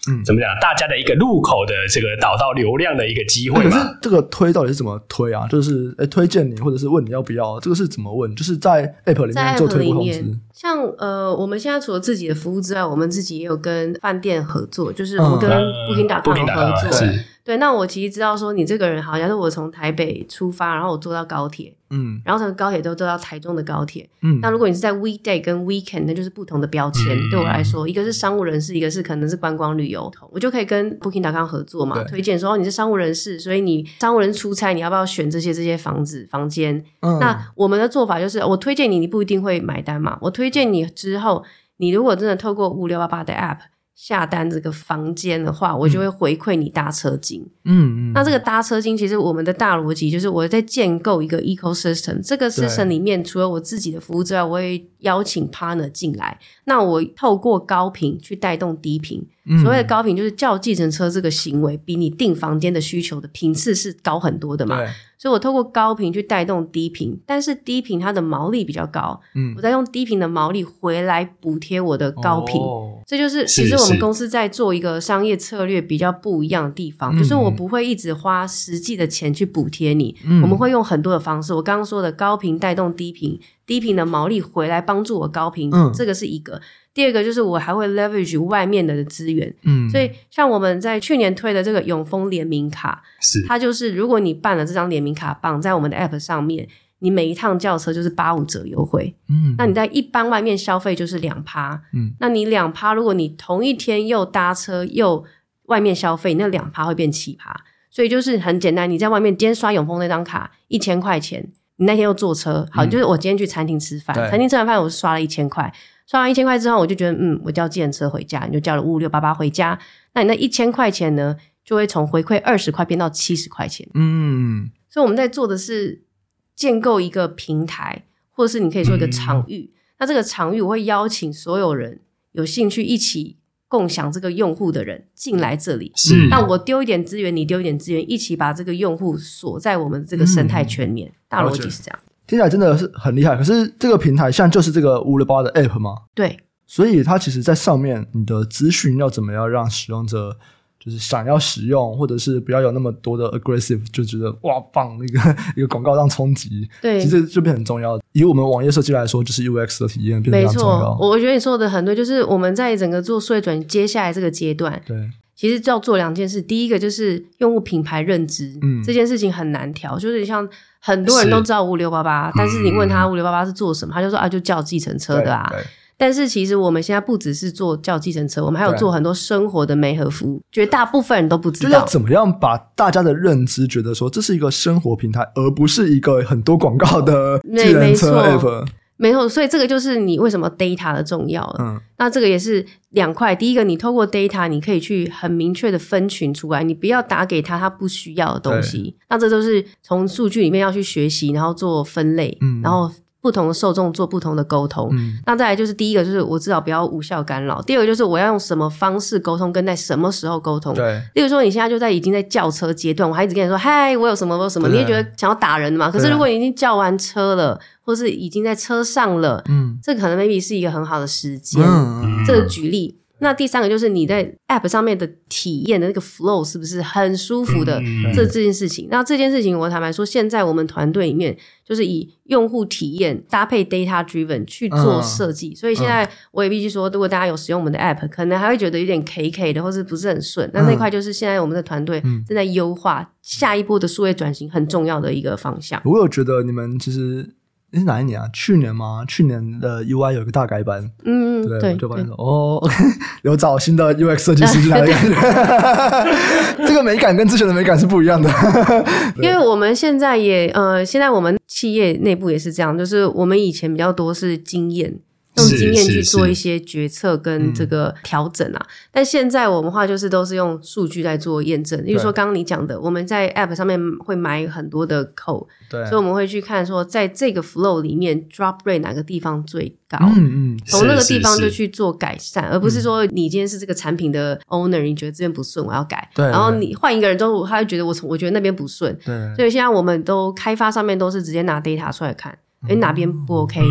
嗯怎么讲，大家的一个入口的这个导到流量的一个机会嘛。可是这个推到底是怎么推啊？就是诶、欸、推荐你或者是问你要不要，这个是怎么问？就是在 App 里面。在 App 里面，像呃，我们现在除了自己的服务之外，我们自己也有跟饭店合作，就是我们跟 Booking.com 合作。嗯对，那我其实知道说你这个人好像是我从台北出发，然后我坐到高铁，嗯，然后从高铁都坐到台中的高铁，嗯，那如果你是在 weekday 跟 weekend，那就是不同的标签。嗯、对我来说，一个是商务人士，一个是可能是观光旅游，我就可以跟 Booking.com 合作嘛，推荐说你是商务人士，所以你商务人出差，你要不要选这些这些房子房间？嗯，那我们的做法就是，我推荐你，你不一定会买单嘛，我推荐你之后，你如果真的透过五六八八的 app。下单这个房间的话，我就会回馈你搭车金。嗯嗯，那这个搭车金，其实我们的大逻辑就是我在建构一个 ecosystem。这个 system 里面，除了我自己的服务之外，我会邀请 partner 进来。那我透过高频去带动低频。所谓的高频就是叫计程车这个行为，比你订房间的需求的频次是高很多的嘛。所以我透过高频去带动低频，但是低频它的毛利比较高，嗯，我再用低频的毛利回来补贴我的高频，哦、这就是其实我们公司在做一个商业策略比较不一样的地方，就是我不会一直花实际的钱去补贴你，嗯、我们会用很多的方式，我刚刚说的高频带动低频，低频的毛利回来帮助我高频，嗯、这个是一个。第二个就是我还会 leverage 外面的资源，嗯，所以像我们在去年推的这个永丰联名卡，是。它就是如果你办了这张联名卡，绑在我们的 app 上面，你每一趟叫车就是八五折优惠，嗯，那你在一般外面消费就是两趴，嗯，那你两趴，如果你同一天又搭车又外面消费，那两趴会变七趴，所以就是很简单，你在外面今天刷永丰那张卡一千块钱，你那天又坐车，好，嗯、就是我今天去餐厅吃饭，对。餐厅吃完饭我是刷了一千块。刷完一千块之后，我就觉得，嗯，我叫计程车回家，你就叫了五五六八八回家，那你那一千块钱呢，就会从回馈二十块变到七十块钱。嗯，所以我们在做的是建构一个平台，或者是你可以说一个场域。嗯、那这个场域我会邀请所有人有兴趣一起共享这个用户的人进来这里。是，那我丢一点资源，你丢一点资源，一起把这个用户锁在我们这个生态圈里。嗯、大逻辑是这样。听起来真的是很厉害，可是这个平台像就是这个五六八的 app 吗？对，所以它其实在上面，你的资讯要怎么样让使用者就是想要使用，或者是不要有那么多的 aggressive，就觉得哇棒那个 一个广告让冲击，对，其实就变很重要。以我们网页设计来说，就是 UX 的体验变得非常重要。我觉得你说的很对，就是我们在整个做数位转接下来这个阶段，对。其实就要做两件事，第一个就是用户品牌认知，嗯，这件事情很难调，就是像很多人都知道五六八八，但是你问他五六八八是做什么，他就说啊，就叫计程车的啊。但是其实我们现在不只是做叫计程车，我们还有做很多生活的媒合服务，绝大部分人都不知道。要怎么样把大家的认知觉得说这是一个生活平台，而不是一个很多广告的计程车 app。没错，所以这个就是你为什么 data 的重要。嗯，那这个也是两块。第一个，你透过 data，你可以去很明确的分群出来，你不要打给他他不需要的东西。那这都是从数据里面要去学习，然后做分类，嗯，然后。不同的受众做不同的沟通，嗯、那再来就是第一个就是我至少不要无效干扰，第二个就是我要用什么方式沟通，跟在什么时候沟通。对，例如说你现在就在已经在叫车阶段，我还一直跟你说嗨，我有什么我有什么，你也觉得想要打人嘛？可是如果你已经叫完车了，或是已经在车上了，嗯，这可能 maybe 是一个很好的时间。嗯、这个举例。那第三个就是你在 App 上面的体验的那个 flow 是不是很舒服的？嗯、这这件事情，那这件事情我坦白说，现在我们团队里面就是以用户体验搭配 data driven 去做设计，嗯、所以现在我也必须说，如果大家有使用我们的 App，可能还会觉得有点 K K 的，或是不是很顺。那那块就是现在我们的团队正在优化下一步的数位转型很重要的一个方向。我有觉得你们其实。那是哪一年啊？去年吗？去年的 UI 有一个大改版，嗯嗯，对，就发现说，对哦，OK，有找新的 UX 设计师进来的感觉，这个美感跟之前的美感是不一样的。因为我们现在也呃，现在我们企业内部也是这样，就是我们以前比较多是经验。用经验去做一些决策跟这个调整啊，但现在我们话就是都是用数据在做验证。例如说刚刚你讲的，我们在 App 上面会买很多的 code，对，所以我们会去看说，在这个 flow 里面 drop rate 哪个地方最高，嗯嗯，从那个地方就去做改善，而不是说你今天是这个产品的 owner，你觉得这边不顺，我要改，对，然后你换一个人之后，他就觉得我从我觉得那边不顺，对，所以现在我们都开发上面都是直接拿 data 出来看。诶，哪边不 OK？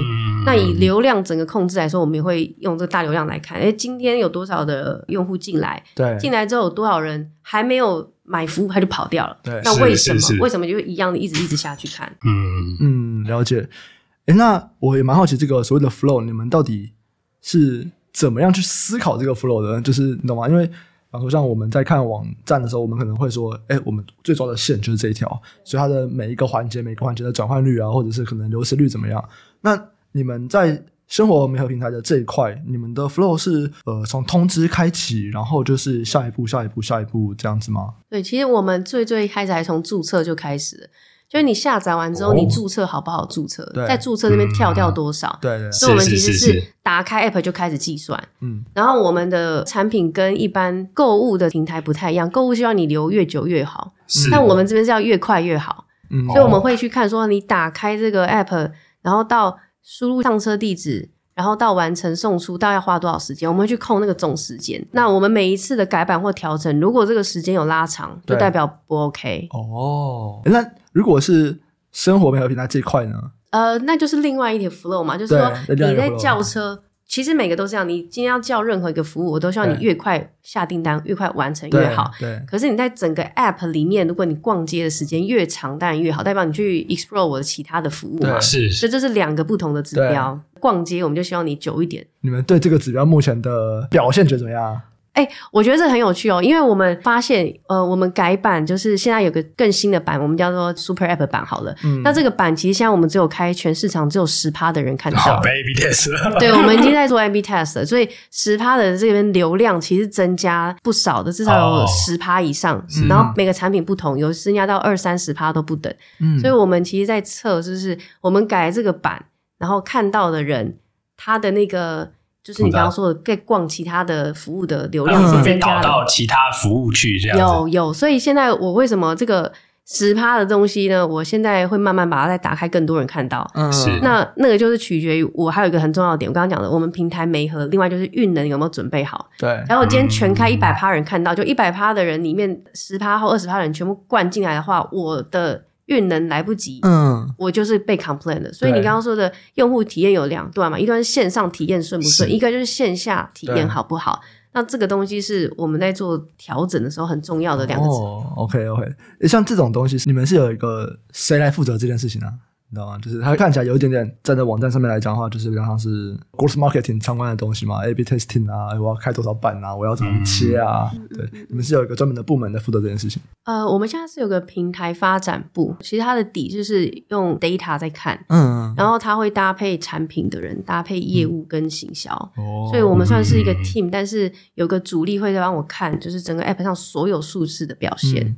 那以流量整个控制来说，我们也会用这个大流量来看。诶，今天有多少的用户进来？对，进来之后有多少人还没有买服务，他就跑掉了？对，那为什么？为什么就一样的一直一直下去看？嗯嗯，了解。哎，那我也蛮好奇，这个所谓的 flow，你们到底是怎么样去思考这个 flow 的？就是你懂吗？因为，比方说像我们在看网站的时候，我们可能会说，哎，我们最重要的线就是这一条，所以它的每一个环节、每个环节的转换率啊，或者是可能流失率怎么样？那你们在生活媒合平台的这一块，你们的 flow 是呃从通知开启，然后就是下一步、下一步、下一步这样子吗？对，其实我们最最开始还从注册就开始，就是你下载完之后，哦、你注册好不好注册？对在注册那边跳掉多少？对对，所以我们其实是打开 app 就开始计算。嗯，然后我们的产品跟一般购物的平台不太一样，购物需要你留越久越好，是但我们这边是要越快越好。嗯，所以我们会去看说，你打开这个 app，然后到。输入上车地址，然后到完成送出，大概要花多少时间？我们会去控那个总时间。那我们每一次的改版或调整，如果这个时间有拉长，就代表不 OK。哦，那如果是生活媒合平台这一块呢？呃，那就是另外一条 flow 嘛，就是说你在叫车。其实每个都是这样，你今天要叫任何一个服务，我都希望你越快下订单，越快完成越好。对。对，可是你在整个 app 里面，如果你逛街的时间越长，当然越好，代表你去 explore 我的其他的服务嘛。是。所以这是两个不同的指标。逛街我们就希望你久一点。你们对这个指标目前的表现觉得怎么样？哎、欸，我觉得这很有趣哦，因为我们发现，呃，我们改版就是现在有个更新的版，我们叫做 Super App 版好了。嗯，那这个版其实现在我们只有开全市场只有十趴的人看到。好，A/B test。对，我们已经 在做 A/B test，了所以十趴的这边流量其实增加不少的，至少有十趴以上。哦、然后每个产品不同，有增加到二三十趴都不等。嗯，所以我们其实，在测就是我们改这个版，然后看到的人他的那个。就是你刚刚说的，在逛其他的服务的流量是增加的，到其他服务去这样。有有，所以现在我为什么这个十趴的东西呢？我现在会慢慢把它再打开，更多人看到。嗯，是。那那个就是取决于我还有一个很重要的点，我刚刚讲的，我们平台没和，另外就是运能有没有准备好。对。然后我今天全开一百趴人看到，就一百趴的人里面十趴或二十趴人全部灌进来的话，我的。运能来不及，嗯，我就是被 complain 的。所以你刚刚说的用户体验有两段嘛，一段是线上体验顺不顺，一个就是线下体验好不好。那这个东西是我们在做调整的时候很重要的两个字。哦，OK OK，像这种东西，你们是有一个谁来负责这件事情呢？你知道吗？就是它看起来有一点点站在网站上面来讲的话，就是比较像是 growth marketing 相关的东西嘛，A/B testing 啊，我要开多少版啊，我要怎么切啊？嗯、对，你们是有一个专门的部门在负责这件事情。呃，我们现在是有个平台发展部，其实它的底就是用 data 在看，嗯，然后它会搭配产品的人，搭配业务跟行销，哦、所以我们算是一个 team，、嗯、但是有个主力会在帮我看，就是整个 app 上所有数字的表现。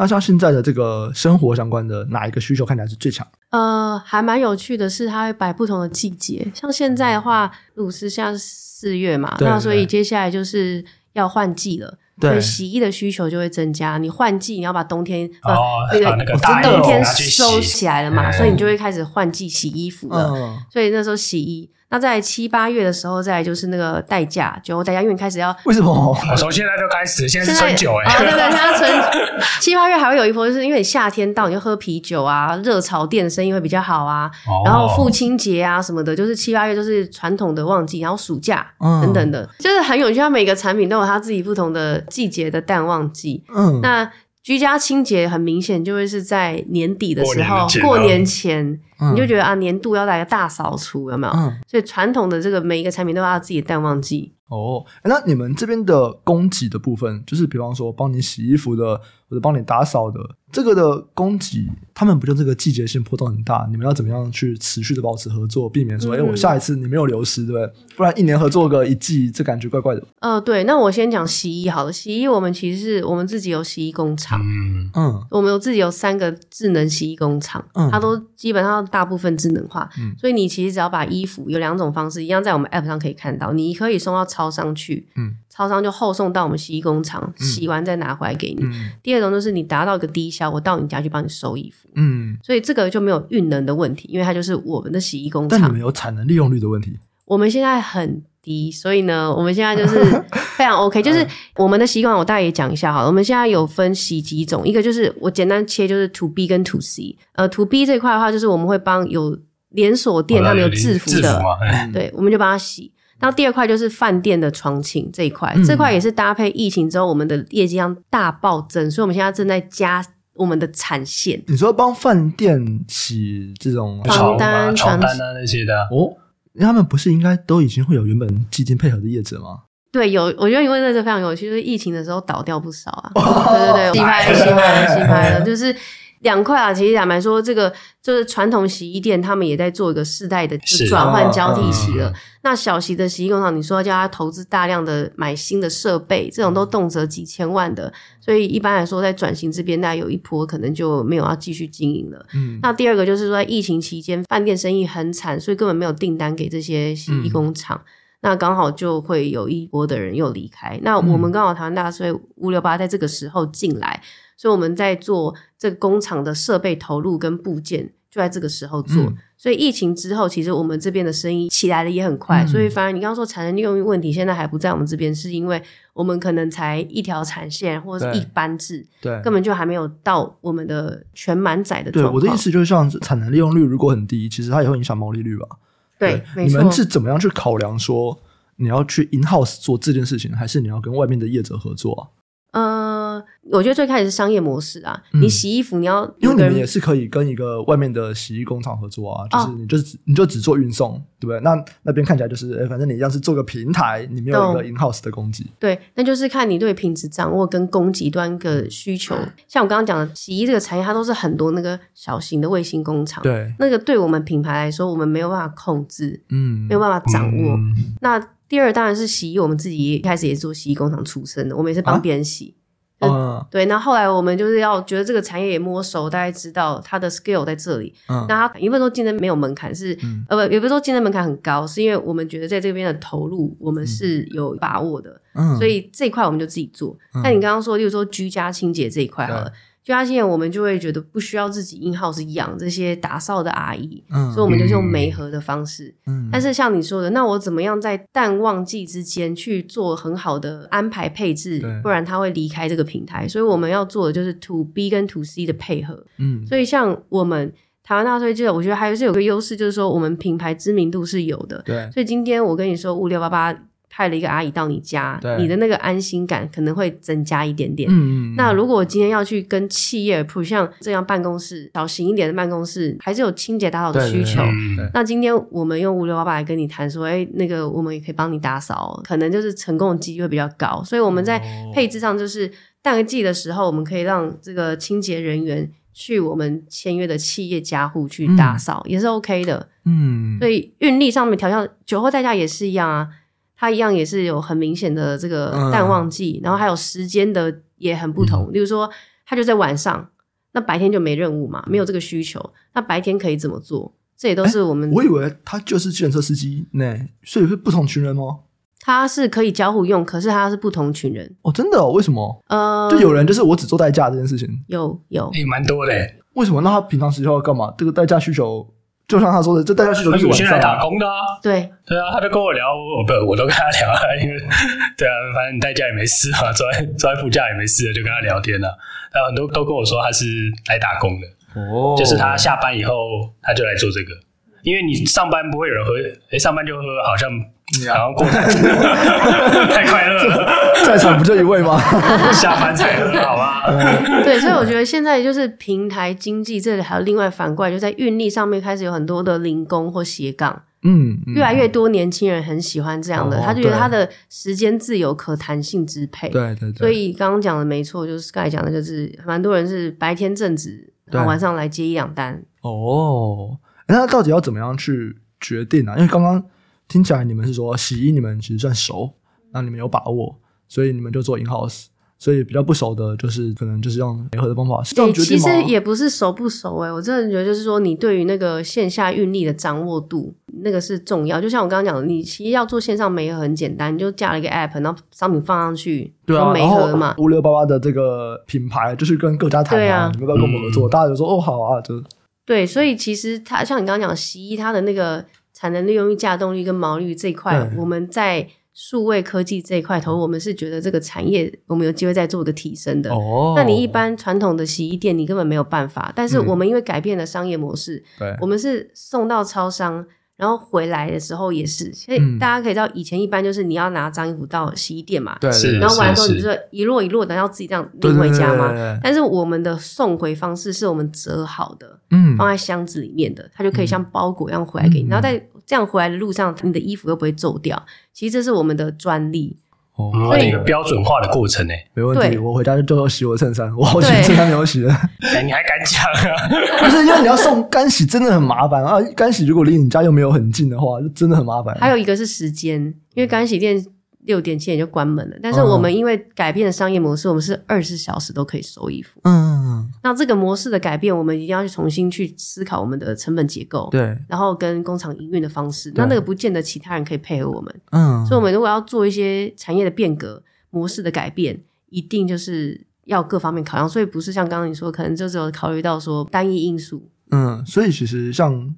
嗯那像现在的这个生活相关的哪一个需求看起来是最强？呃，还蛮有趣的是，它会摆不同的季节。像现在的话，如是像四月嘛，那所以接下来就是要换季了，对，洗衣的需求就会增加。你换季，你要把冬天呃、哦、那个冬天收起来了嘛，所以你就会开始换季洗衣服了。嗯、所以那时候洗衣。那在七八月的时候，再来就是那个代驾，酒后代驾，因为你开始要为什么？我从现在就开始，现在是春酒哎、欸，哦对对，现在春七八月还会有一波，就是因为你夏天到，你就喝啤酒啊，热炒店生意会比较好啊。哦、然后父亲节啊什么的，就是七八月就是传统的旺季，然后暑假、嗯、等等的，就是很有趣。它每个产品都有它自己不同的季节的淡旺季。嗯，那。居家清洁很明显就会是在年底的时候，过年前，你就觉得啊，年度要来个大扫除，有没有？嗯，所以传统的这个每一个产品都要自己淡旺季。哦，那你们这边的供给的部分，就是比方说帮你洗衣服的，或者帮你打扫的。这个的供给，他们不就这个季节性波动很大？你们要怎么样去持续的保持合作，避免说，哎、嗯，我下一次你没有流失，对不对？不然一年合作个一季，这感觉怪怪的。呃，对，那我先讲洗衣好了。洗衣我们其实是我们自己有洗衣工厂，嗯嗯，我们有自己有三个智能洗衣工厂，嗯，它都基本上大部分智能化，嗯，所以你其实只要把衣服有两种方式，一样在我们 App 上可以看到，你可以送到超商去，嗯。超商就后送到我们洗衣工厂，嗯、洗完再拿回来给你。嗯、第二种就是你达到一个低消，我到你家去帮你收衣服。嗯，所以这个就没有运能的问题，因为它就是我们的洗衣工厂。但你们有产能利用率的问题？我们现在很低，所以呢，我们现在就是 非常 OK。就是我们的习惯，我大概也讲一下好了。我们现在有分洗几种，一个就是我简单切，就是 To B 跟 To C。呃，To B 这块的话，就是我们会帮有连锁店他们有制服的，对，我们就帮他洗。然后第二块就是饭店的床寝这一块，嗯、这块也是搭配疫情之后我们的业绩量大暴增，所以我们现在正在加我们的产线。你说帮饭店洗这种床单、床单啊那些的哦，他们不是应该都已经会有原本基金配合的业者吗？对，有，我觉得你问这个非常有趣，就是疫情的时候倒掉不少啊。哦、对对对，洗牌、洗牌、洗牌了，就是。两块啊，其实坦白说，这个就是传统洗衣店，他们也在做一个世代的转换交替期了。那小型的洗衣工厂，你说要叫他投资大量的买新的设备，这种都动辄几千万的，所以一般来说，在转型这边，大家有一波可能就没有要继续经营了。嗯，那第二个就是说，在疫情期间，饭店生意很惨，所以根本没有订单给这些洗衣工厂，嗯、那刚好就会有一波的人又离开。那我们刚好台湾大税五六八在这个时候进来。所以我们在做这个工厂的设备投入跟部件，就在这个时候做。嗯、所以疫情之后，其实我们这边的生意起来的也很快。嗯、所以反而你刚刚说产能利用率问题，现在还不在我们这边，是因为我们可能才一条产线或者是一班制，对，根本就还没有到我们的全满载的。对，我的意思就是，像产能利用率如果很低，其实它也会影响毛利率吧？对，对你们是怎么样去考量说你要去 in house 做这件事情，还是你要跟外面的业者合作啊？呃，我觉得最开始是商业模式啊。嗯、你洗衣服，你要因为你们也是可以跟一个外面的洗衣工厂合作啊，就是你就只、哦、你就只做运送，对不对？那那边看起来就是，哎，反正你要是做个平台，你没有一个 in house 的供给。对，那就是看你对品质掌握跟供给端的需求。嗯、像我刚刚讲的洗衣这个产业，它都是很多那个小型的卫星工厂。对，那个对我们品牌来说，我们没有办法控制，嗯，没有办法掌握。嗯、那第二当然是洗衣，我们自己一开始也是做洗衣工厂出身的，我们也是帮别人洗。啊嗯，对，那后来我们就是要觉得这个产业也摸熟，大概知道它的 skill 在这里。嗯，那它因为说竞争没有门槛，是、嗯、呃不，也不是说竞争门槛很高，是因为我们觉得在这边的投入我们是有把握的。嗯，所以这一块我们就自己做。那、嗯、你刚刚说，例如说居家清洁这一块好了。居家清洁，我们就会觉得不需要自己 in house 养这些打扫的阿姨，嗯、所以我们就用媒合的方式。嗯、但是像你说的，那我怎么样在淡旺季之间去做很好的安排配置，不然他会离开这个平台。所以我们要做的就是 to B 跟 to C 的配合。嗯，所以像我们台湾大税记得，我觉得还是有个优势，就是说我们品牌知名度是有的。对，所以今天我跟你说五六八八。派了一个阿姨到你家，你的那个安心感可能会增加一点点。嗯，那如果我今天要去跟企业，比如像这样办公室小型一点的办公室，还是有清洁打扫的需求。那今天我们用五六八八来跟你谈说，哎，那个我们也可以帮你打扫，可能就是成功的机会比较高。所以我们在配置上就是淡季的时候，我们可以让这个清洁人员去我们签约的企业家户去打扫，嗯、也是 OK 的。嗯，所以运力上面调校酒后代驾也是一样啊。它一样也是有很明显的这个淡旺季，嗯、然后还有时间的也很不同。嗯、例如说，它就在晚上，那白天就没任务嘛，没有这个需求。那白天可以怎么做？这也都是我们。欸、我以为他就是计程车司机呢，所以是不同群人吗？他是可以交互用，可是他是不同群人。哦，真的？哦？为什么？呃，就有人就是我只做代驾这件事情。有有，也蛮多的。为什么？那他平常时候要干嘛？这个代驾需求。就像他说的，这大家需求是晚上、啊、来打工的啊。对对啊，他就跟我聊，我不我都跟他聊啊，因为对啊，反正你在家也没事嘛，坐在坐在副驾也没事，就跟他聊天了、啊。然后很多都跟我说他是来打工的，哦，就是他下班以后他就来做这个，因为你上班不会有人喝，哎，上班就喝，好像。然后过太快乐了，在场不就一位吗？下班才喝，好吧？对，所以我觉得现在就是平台经济，这里还有另外反过来，就在运力上面开始有很多的零工或斜杠，嗯，越来越多年轻人很喜欢这样的，他就觉得他的时间自由、可弹性支配。对对对。所以刚刚讲的没错，就是 Sky 讲的，就是蛮多人是白天正职，然后晚上来接一两单。哦，那到底要怎么样去决定呢？因为刚刚。听起来你们是说洗衣你们其实算熟，那你们有把握，所以你们就做 in house。所以比较不熟的，就是可能就是用联合的方法。是这样决定吗？其实也不是熟不熟诶、欸、我真的觉得就是说，你对于那个线下运力的掌握度，那个是重要。就像我刚刚讲的，你其实要做线上媒合很简单，你就架了一个 app，然后商品放上去，对啊，媒合嘛。五六八八的这个品牌就是跟各家谈啊，啊你们要不要跟我们合作？嗯、大家就说哦好啊，就对。所以其实它像你刚刚讲洗衣，它的那个。产能利用率、价动率跟毛利率这一块，对我们在数位科技这一块头，我们是觉得这个产业我们有机会再做个提升的。哦，那你一般传统的洗衣店，你根本没有办法。但是我们因为改变了商业模式，对、嗯，我们是送到超商，然后回来的时候也是，所以大家可以知道，以前一般就是你要拿脏衣服到洗衣店嘛，对，然后完了之后你就一摞一摞的要自己这样拎回家嘛。但是我们的送回方式是我们折好的，嗯，放在箱子里面的，它就可以像包裹一样回来给你。然后在这样回来的路上，你的衣服又不会皱掉。其实这是我们的专利。哦，一个标准化的过程呢，没问题。我回家就要洗我的衬衫，我好几件衬衫没有洗了。哎，你还敢讲啊？不是，因为你要送干洗，真的很麻烦啊。干洗如果离你家又没有很近的话，就真的很麻烦。还有一个是时间，因为干洗店。六点七点就关门了，但是我们因为改变了商业模式，我们是二十四小时都可以收衣服。嗯，那这个模式的改变，我们一定要去重新去思考我们的成本结构，对，然后跟工厂营运的方式。那那个不见得其他人可以配合我们，嗯，所以我们如果要做一些产业的变革模式的改变，一定就是要各方面考量。所以不是像刚刚你说，可能就只有考虑到说单一因素。嗯，所以其实像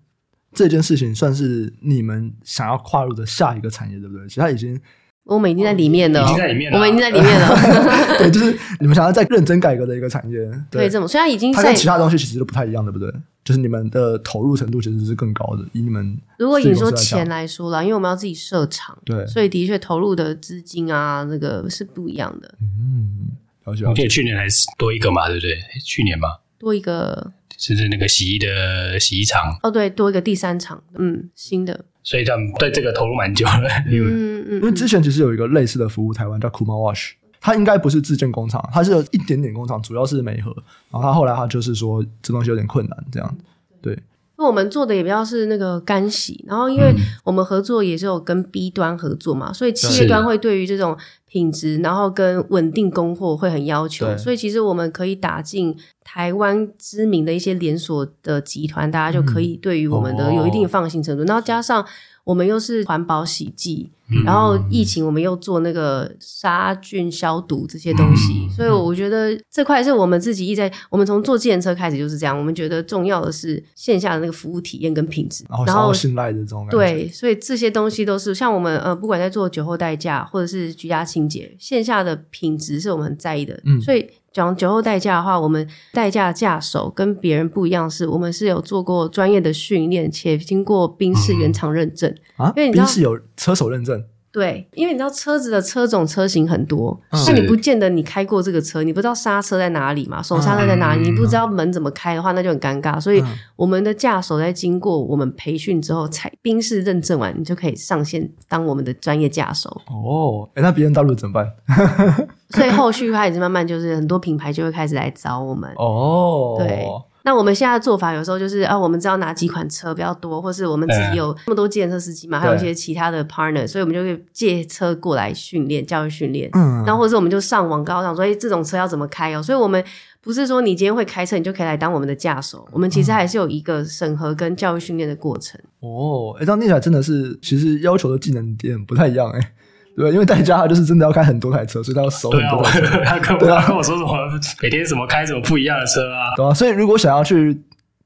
这件事情，算是你们想要跨入的下一个产业，对不对？其实它已经。我们已经在里面了，已经在里面了，我们已经在里面了。对，就是 你们想要再认真改革的一个产业，对，这么虽然已经，它跟其他东西其实都不太一样，对不对？就是你们的投入程度其实是更高的，以你们如果你说钱来说啦，因为我们要自己设厂，对，所以的确投入的资金啊，那个是不一样的。嗯，了解。去年还是多一个嘛，对不对？去年嘛，多一个，是是那个洗衣的洗衣厂。哦，对，多一个第三厂，嗯，新的。所以他们对这个投入蛮久了，嗯嗯，因为之前其实有一个类似的服务，台湾叫 Kuma Wash，它应该不是自建工厂，它是有一点点工厂，主要是美合，然后它后来它就是说这东西有点困难，这样，对。因为我们做的也比较是那个干洗，然后因为我们合作也是有跟 B 端合作嘛，所以企业端会对于这种品质，然后跟稳定供货会很要求，所以其实我们可以打进台湾知名的一些连锁的集团，大家就可以对于我们的有一定的放心程度，然后加上。我们又是环保洗剂，嗯、然后疫情我们又做那个杀菌消毒这些东西，嗯、所以我觉得这块是我们自己一直在。我们从坐计程车开始就是这样，我们觉得重要的是线下的那个服务体验跟品质，然后信赖的这种。对，所以这些东西都是像我们呃，不管在做酒后代驾或者是居家清洁，线下的品质是我们很在意的，嗯、所以。讲酒后代驾的话，我们代驾驾手跟别人不一样，是我们是有做过专业的训练，且经过宾士原厂认证啊。因为宾士有车手认证。对，因为你知道车子的车种车型很多，那、嗯、你不见得你开过这个车，你不知道刹车在哪里嘛，手刹车在哪里，嗯、你不知道门怎么开的话，那就很尴尬。所以我们的驾手在经过我们培训之后，才宾士认证完，你就可以上线当我们的专业驾手。哦，哎，那别人大陆怎么办？所以后续开始慢慢就是很多品牌就会开始来找我们。哦，对。那我们现在的做法有时候就是啊，我们知道哪几款车比较多，或是我们自己有那么多计程车司机嘛，还有一些其他的 partner，所以我们就会借车过来训练、教育训练。嗯，然后或者我们就上网告上说，哎，这种车要怎么开哦？所以我们不是说你今天会开车，你就可以来当我们的驾手。我们其实还是有一个审核跟教育训练的过程。哦，哎，这样听起来真的是，其实要求的技能点不太一样哎。对，因为代驾他就是真的要开很多台车，所以他要熟很多台车。对啊，他跟我跟我说什么，每天什么开什么不一样的车啊？对啊，所以如果想要去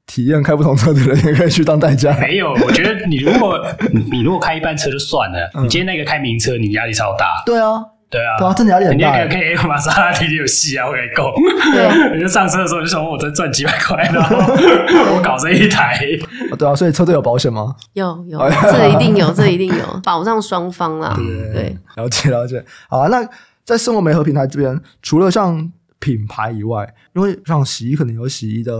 体验开不同车的人，也可以去当代驾。没有，我觉得你如果你如果开一般车就算了，你今天那个开名车，你压力超大。对啊。对啊，对啊，真的压力很大。你可以玛莎拉蒂有戏啊，我跟你讲。对，你就上车的时候就想，我再赚几百块，然后我搞这一台。对啊，所以车队有保险吗？有有，这一定有，这一定有，保障双方啦。对对，了解了解。好啊，那在生活媒合平台这边，除了像品牌以外，因为像洗衣可能有洗衣的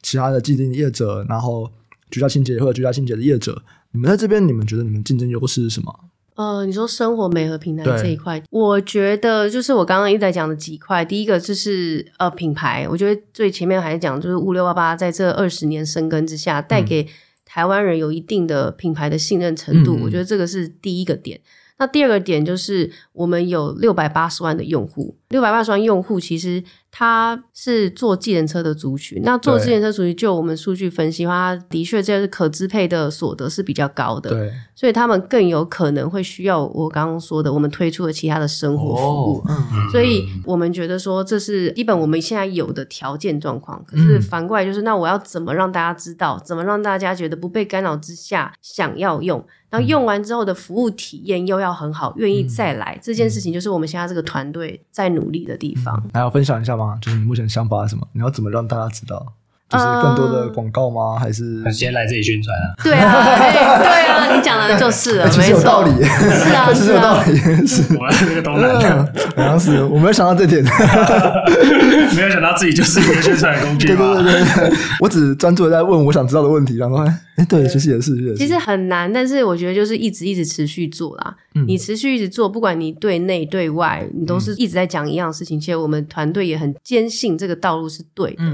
其他的既定业者，然后居家清洁或者居家清洁的业者，你们在这边，你们觉得你们竞争优势是什么？呃，你说生活美和平台这一块，我觉得就是我刚刚一直在讲的几块。第一个就是呃品牌，我觉得最前面还是讲就是五六八八在这二十年生根之下，带给台湾人有一定的品牌的信任程度。嗯、我觉得这个是第一个点。那第二个点就是我们有六百八十万的用户，六百八十万用户其实。他是坐计程车的族群，那坐计程车族群，就我们数据分析的话，他的确这是可支配的所得是比较高的，对，所以他们更有可能会需要我刚刚说的，我们推出的其他的生活服务，哦、所以我们觉得说这是基本我们现在有的条件状况。可是反过来就是，那我要怎么让大家知道，怎么让大家觉得不被干扰之下想要用，然后用完之后的服务体验又要很好，愿意再来，嗯、这件事情就是我们现在这个团队在努力的地方。还要分享一下吗？就是你目前想法是什么？你要怎么让大家知道？就是更多的广告吗？还是直接来这里宣传啊？对啊，对啊，你讲的就是了，其实有道理，是啊，其实有道理，是。我们那个东南，好像是我没有想到这点，没有想到自己就是一个宣传工具。对对对对，我只专注在问我想知道的问题，然后 哎，对，其实也是，也是。其实很难，但是我觉得就是一直一直持续做啦。你持续一直做，不管你对内对外，你都是一直在讲一样的事情。其实我们团队也很坚信这个道路是对的。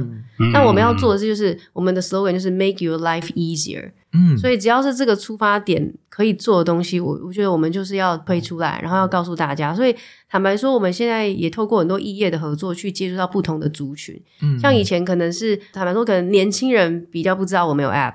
那我们要做。做的是就是我们的 slogan 就是 make your life easier，嗯，所以只要是这个出发点可以做的东西，我我觉得我们就是要推出来，然后要告诉大家。所以坦白说，我们现在也透过很多异业的合作去接触到不同的族群，嗯，像以前可能是坦白说，可能年轻人比较不知道我们有 app。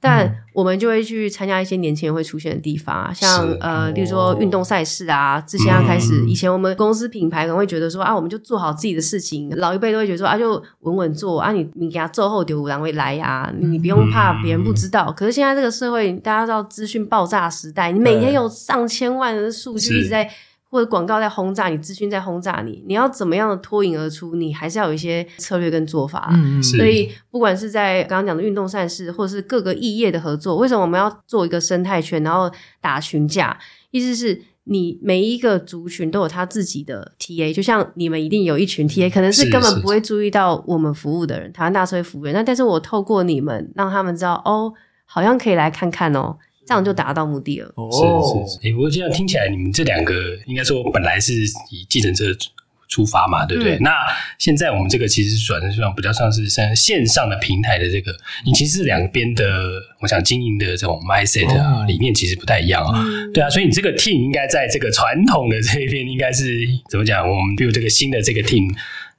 但我们就会去参加一些年轻人会出现的地方啊，像呃，例如说运动赛事啊。这些要开始，嗯、以前我们公司品牌可能会觉得说啊，我们就做好自己的事情。老一辈都会觉得说啊，就稳稳做啊，你你给他做后丢五郎会来呀，你不用怕别人不知道。嗯、可是现在这个社会，大家知道资讯爆炸时代，你每天有上千万的数据一直在。或者广告在轰炸你，资讯在轰炸你，你要怎么样的脱颖而出？你还是要有一些策略跟做法。嗯，所以不管是在刚刚讲的运动赛事，或者是各个异业的合作，为什么我们要做一个生态圈，然后打群架？意思是你每一个族群都有他自己的 TA，就像你们一定有一群 TA，可能是根本不会注意到我们服务的人，台湾大社会服务员。那但是我透过你们，让他们知道哦，好像可以来看看哦。这样就达到目的了。哦，是是是。不过这样听起来，你们这两个应该说本来是以计程车出发嘛，对不对？嗯、那现在我们这个其实转的像比较像是像线上的平台的这个，你其实两边的，我想经营的这种 mindset 啊，理念其实不太一样啊。嗯、对啊，所以你这个 team 应该在这个传统的这一边，应该是怎么讲？我们比如这个新的这个 team。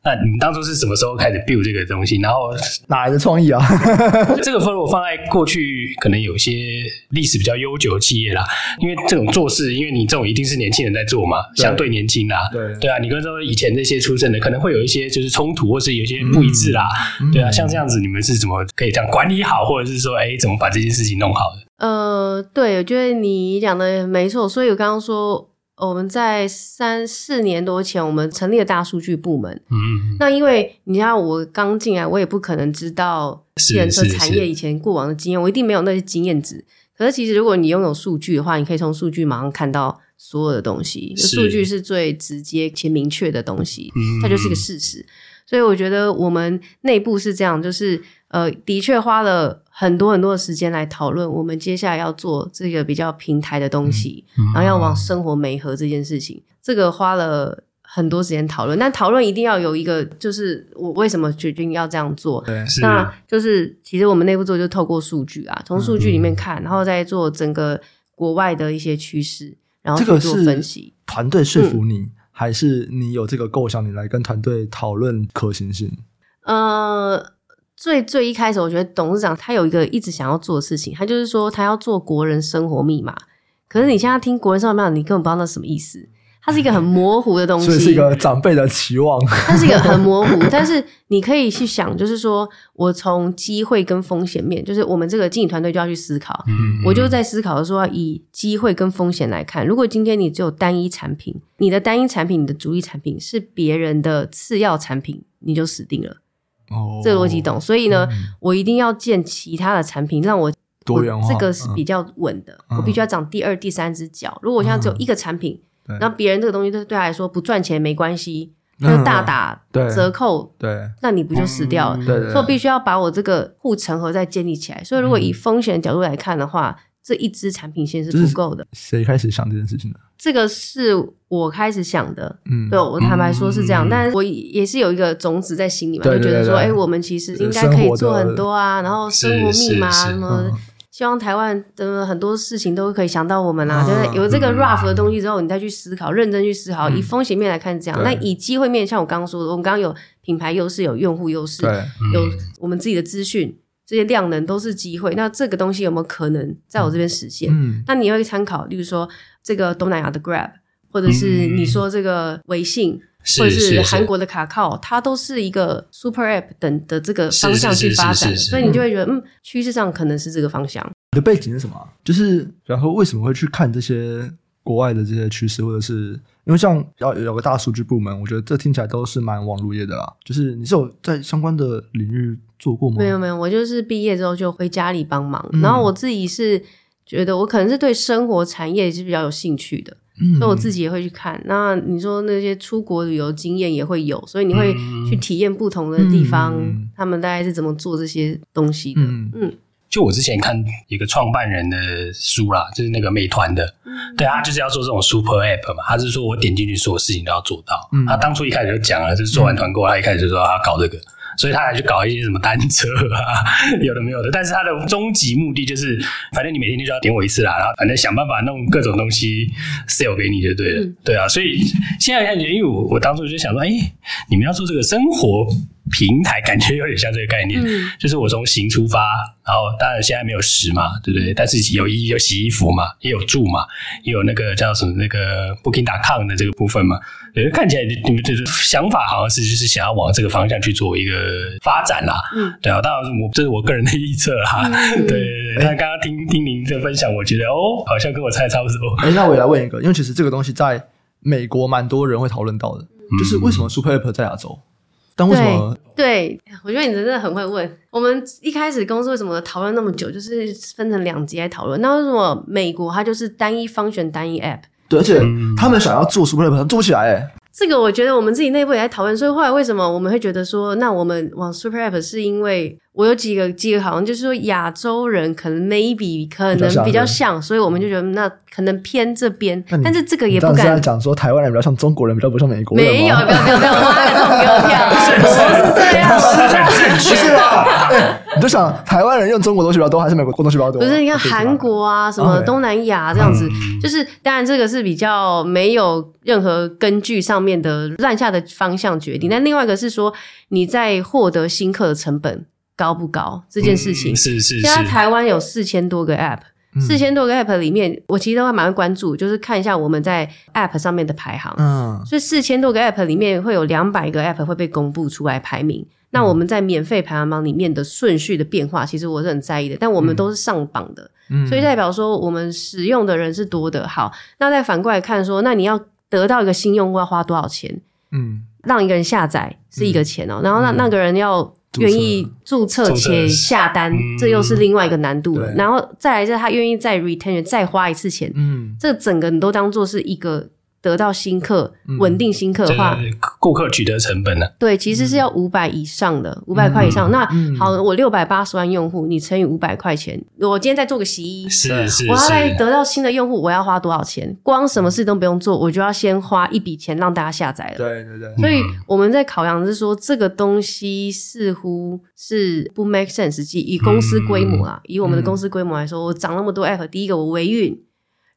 那你们当初是什么时候开始 build 这个东西？然后哪来的创意啊？这个分我放在过去，可能有些历史比较悠久的企业啦。因为这种做事，因为你这种一定是年轻人在做嘛，对相对年轻啦。对对啊，你跟说以前这些出身的，可能会有一些就是冲突，或是有些不一致啦。嗯、对啊，像这样子，你们是怎么可以这样管理好，或者是说，哎，怎么把这件事情弄好的？呃，对，我觉得你讲的没错。所以我刚刚说。我们在三四年多前，我们成立了大数据部门。嗯，那因为你像我刚进来，我也不可能知道汽车产业以前过往的经验，我一定没有那些经验值。可是其实如果你拥有数据的话，你可以从数据马上看到所有的东西。数据是最直接且明确的东西，它就是一个事实。所以我觉得我们内部是这样，就是呃，的确花了很多很多的时间来讨论我们接下来要做这个比较平台的东西，嗯、然后要往生活媒合这件事情，这个花了很多时间讨论。但讨论一定要有一个，就是我为什么决定要这样做？对，那就是其实我们内部做就透过数据啊，从数据里面看，嗯、然后再做整个国外的一些趋势，然后去做分析。团队说服你。嗯还是你有这个构想，你来跟团队讨论可行性？呃，最最一开始，我觉得董事长他有一个一直想要做的事情，他就是说他要做国人生活密码。可是你现在听国人生活密码，你根本不知道那什么意思。它是一个很模糊的东西，所以是一个长辈的期望。它是一个很模糊，但是你可以去想，就是说我从机会跟风险面，就是我们这个经理团队就要去思考。嗯，我就在思考说，以机会跟风险来看，如果今天你只有单一产品，你的单一产品，你的主力产品是别人的次要产品，你就死定了。哦，这个逻辑懂。所以呢，我一定要建其他的产品，让我多元化，这个是比较稳的。我必须要长第二、第三只脚。如果我现在只有一个产品，那别人这个东西对对他来说不赚钱没关系，他就大打折扣，对，那你不就死掉了？对，所以我必须要把我这个护城河再建立起来。所以如果以风险的角度来看的话，这一支产品线是不够的。谁开始想这件事情的？这个是我开始想的。嗯，对，我坦白说是这样，但是我也是有一个种子在心里嘛，就觉得说，哎，我们其实应该可以做很多啊，然后生活密码什么。希望台湾的很多事情都可以想到我们啦，就是有这个 rough 的东西之后，你再去思考，认真去思考。以风险面来看，这样；那以机会面，像我刚刚说的，我们刚刚有品牌优势，有用户优势，有我们自己的资讯，这些量能都是机会。那这个东西有没有可能在我这边实现？嗯那你会参考，例如说这个东南亚的 Grab，或者是你说这个微信。或者是韩国的卡靠，它都是一个 super app 等的这个方向去发展，所以你就会觉得，嗯，趋势上可能是这个方向。你的背景是什么？就是然后为什么会去看这些国外的这些趋势，或者是因为像要有个大数据部门，我觉得这听起来都是蛮网络业的啦。就是你是有在相关的领域做过吗？没有没有，我就是毕业之后就回家里帮忙。嗯、然后我自己是觉得我可能是对生活产业是比较有兴趣的，嗯、所以我自己也会去看。那你说那些出国旅游经验也会有，所以你会去体验不同的地方，嗯、他们大概是怎么做这些东西的。嗯。嗯就我之前看一个创办人的书啦，就是那个美团的，嗯、对啊，就是要做这种 super app 嘛。他是说我点进去所有事情都要做到。嗯、他当初一开始就讲了，就是做完团购，他一开始就说他要搞这个，所以他还去搞一些什么单车啊，有的没有的。但是他的终极目的就是，反正你每天就要点我一次啦，然后反正想办法弄各种东西 sell 给你就对了。嗯、对啊，所以现在看起来，因为我我当初就想说，哎，你们要做这个生活。平台感觉有点像这个概念，嗯、就是我从行出发，然后当然现在没有食嘛，对不对？但是有衣有洗衣服嘛，也有住嘛，也有那个叫什么那个 Booking.com 的这个部分嘛。对，看起来你们就是想法好像是就是想要往这个方向去做一个发展啦。嗯，对啊，当然我这是我个人的预测哈。嗯、对 对对，那刚刚听听您的分享，我觉得哦，好像跟我猜的差不多。哎，那我也来问一个，因为其实这个东西在美国蛮多人会讨论到的，嗯、就是为什么 Super App 在亚洲？但为什么？对，我觉得你真的很会问。我们一开始公司为什么讨论那么久，就是分成两集来讨论。那为什么美国它就是单一 function 单一 app？对，而且他们想要做 super app，做不起来哎。这个我觉得我们自己内部也在讨论，所以后来为什么我们会觉得说，那我们往 super app 是因为我有几个几个好像就是说亚洲人可能 maybe 可能比较像，所以我们就觉得那可能偏这边，但是这个也不敢讲说台湾人比较像中国人，比较不像美国人。没有，没有，没有，没有，挖个洞给我跳，不是这样，不是吧？你就想台湾人用中国东西比较多，还是美国东西比较多？不是，你看韩国啊，什么东南亚这样子，就是当然这个是比较没有任何根据上面的乱下的方向决定，但另外一个是说你在获得新客的成本。高不高这件事情？是是是。现在台湾有四千多个 App，四千多个 App 里面，我其实都会蛮关注，就是看一下我们在 App 上面的排行。嗯，所以四千多个 App 里面会有两百个 App 会被公布出来排名。那我们在免费排行榜里面的顺序的变化，其实我是很在意的。但我们都是上榜的，所以代表说我们使用的人是多的。好，那再反过来看说，那你要得到一个新用户要花多少钱？嗯，让一个人下载是一个钱哦，然后那那个人要。愿意注册且下单，这又是另外一个难度了。然后再来就是他愿意再 retention 再花一次钱，嗯，这整个你都当做是一个得到新客、稳定新客的话，顾客取得成本呢？对，其实是要五百以上的，五百块以上。那好，我六百八十万用户，你乘以五百块钱，我今天再做个洗衣，是是，我要来得到新的用户，我要花多少钱？光什么事都不用做，我就要先花一笔钱让大家下载了。对对对。所以我们在考量是说，这个东西似乎是不 make sense。即以公司规模啊，以我们的公司规模来说，我涨那么多 app，第一个我维运。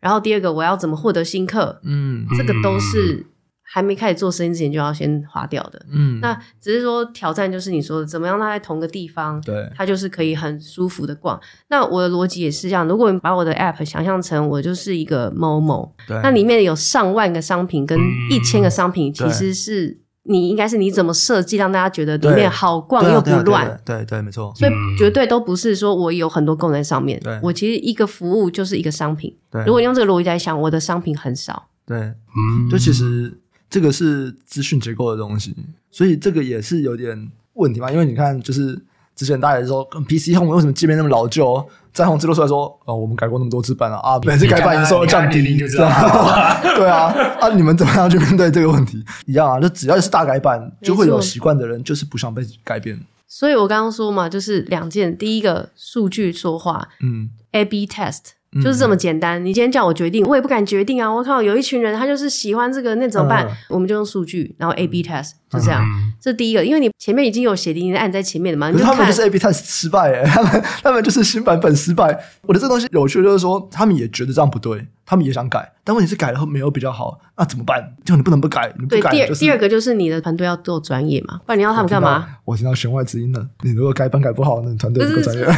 然后第二个，我要怎么获得新客？嗯，这个都是还没开始做生意之前就要先花掉的。嗯，那只是说挑战就是你说的怎么样，它在同个地方，对，它就是可以很舒服的逛。那我的逻辑也是这样，如果你把我的 app 想象成我就是一个 Momo，对，那里面有上万个商品跟一千个商品，其实是。你应该是你怎么设计让大家觉得里面好逛又不乱？对对，对对，没错。所以绝对都不是说我有很多功能上面，对我其实一个服务就是一个商品。对如果用这个逻辑来想，我的商品很少。对，嗯，就其实这个是资讯结构的东西，所以这个也是有点问题嘛。因为你看，就是之前大家也说，PC Home 为什么界面那么老旧？詹宏志都出来说：“哦，我们改过那么多次版了啊，每次改版营收都降低，就知道。对啊，啊，你们怎么样去面对这个问题？一样啊，就只要是大改版，就会有习惯的人就是不想被改变。所以我刚刚说嘛，就是两件，第一个数据说话，嗯，A/B test。就是这么简单。你今天叫我决定，我也不敢决定啊！我靠，有一群人他就是喜欢这个，那怎么办？我们就用数据，然后 A/B test，就这样。这是第一个，因为你前面已经有写定，你按在前面的嘛。你就他们就是 A/B test 失败，哎，他们他们就是新版本失败。我的这东西有趣，就是说他们也觉得这样不对，他们也想改，但问题是改了后没有比较好，那怎么办？就你不能不改，你不改。对，第二第二个就是你的团队要做专业嘛，不然你要他们干嘛？我听到弦外之音了。你如果改版改不好，那你团队不够专业。不，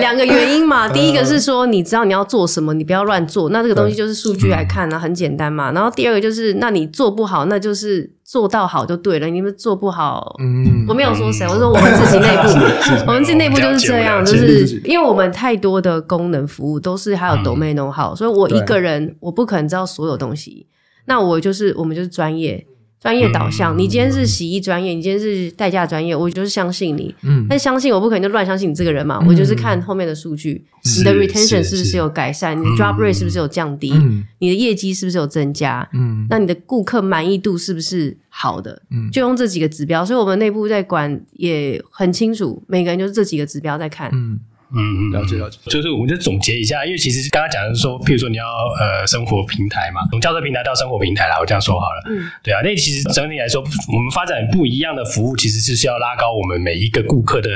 两个原因嘛。第一个是说，你知道你要做什么，你不要乱做。那这个东西就是数据来看呢，很简单嘛。然后第二个就是，那你做不好，那就是做到好就对了，你们做不好，嗯，我没有说谁，我说我们自己内部，我们自己内部就是这样，就是因为我们太多的功能服务都是还有 domain know-how，所以我一个人我不可能知道所有东西，那我就是我们就是专业。专业导向，你今天是洗衣专业，你今天是代驾专业，我就是相信你。嗯，但相信我不可能就乱相信你这个人嘛，我就是看后面的数据，你的 retention 是不是有改善，你的 drop rate 是不是有降低，你的业绩是不是有增加，嗯，那你的顾客满意度是不是好的，嗯，就用这几个指标，所以我们内部在管也很清楚，每个人就是这几个指标在看，嗯。嗯嗯，了解了解，就是我们就总结一下，因为其实刚刚讲的是说，譬如说你要呃生活平台嘛，从教车平台到生活平台啦，我这样说好了。嗯，对啊，那其实整体来说，我们发展不一样的服务，其实就是要拉高我们每一个顾客的。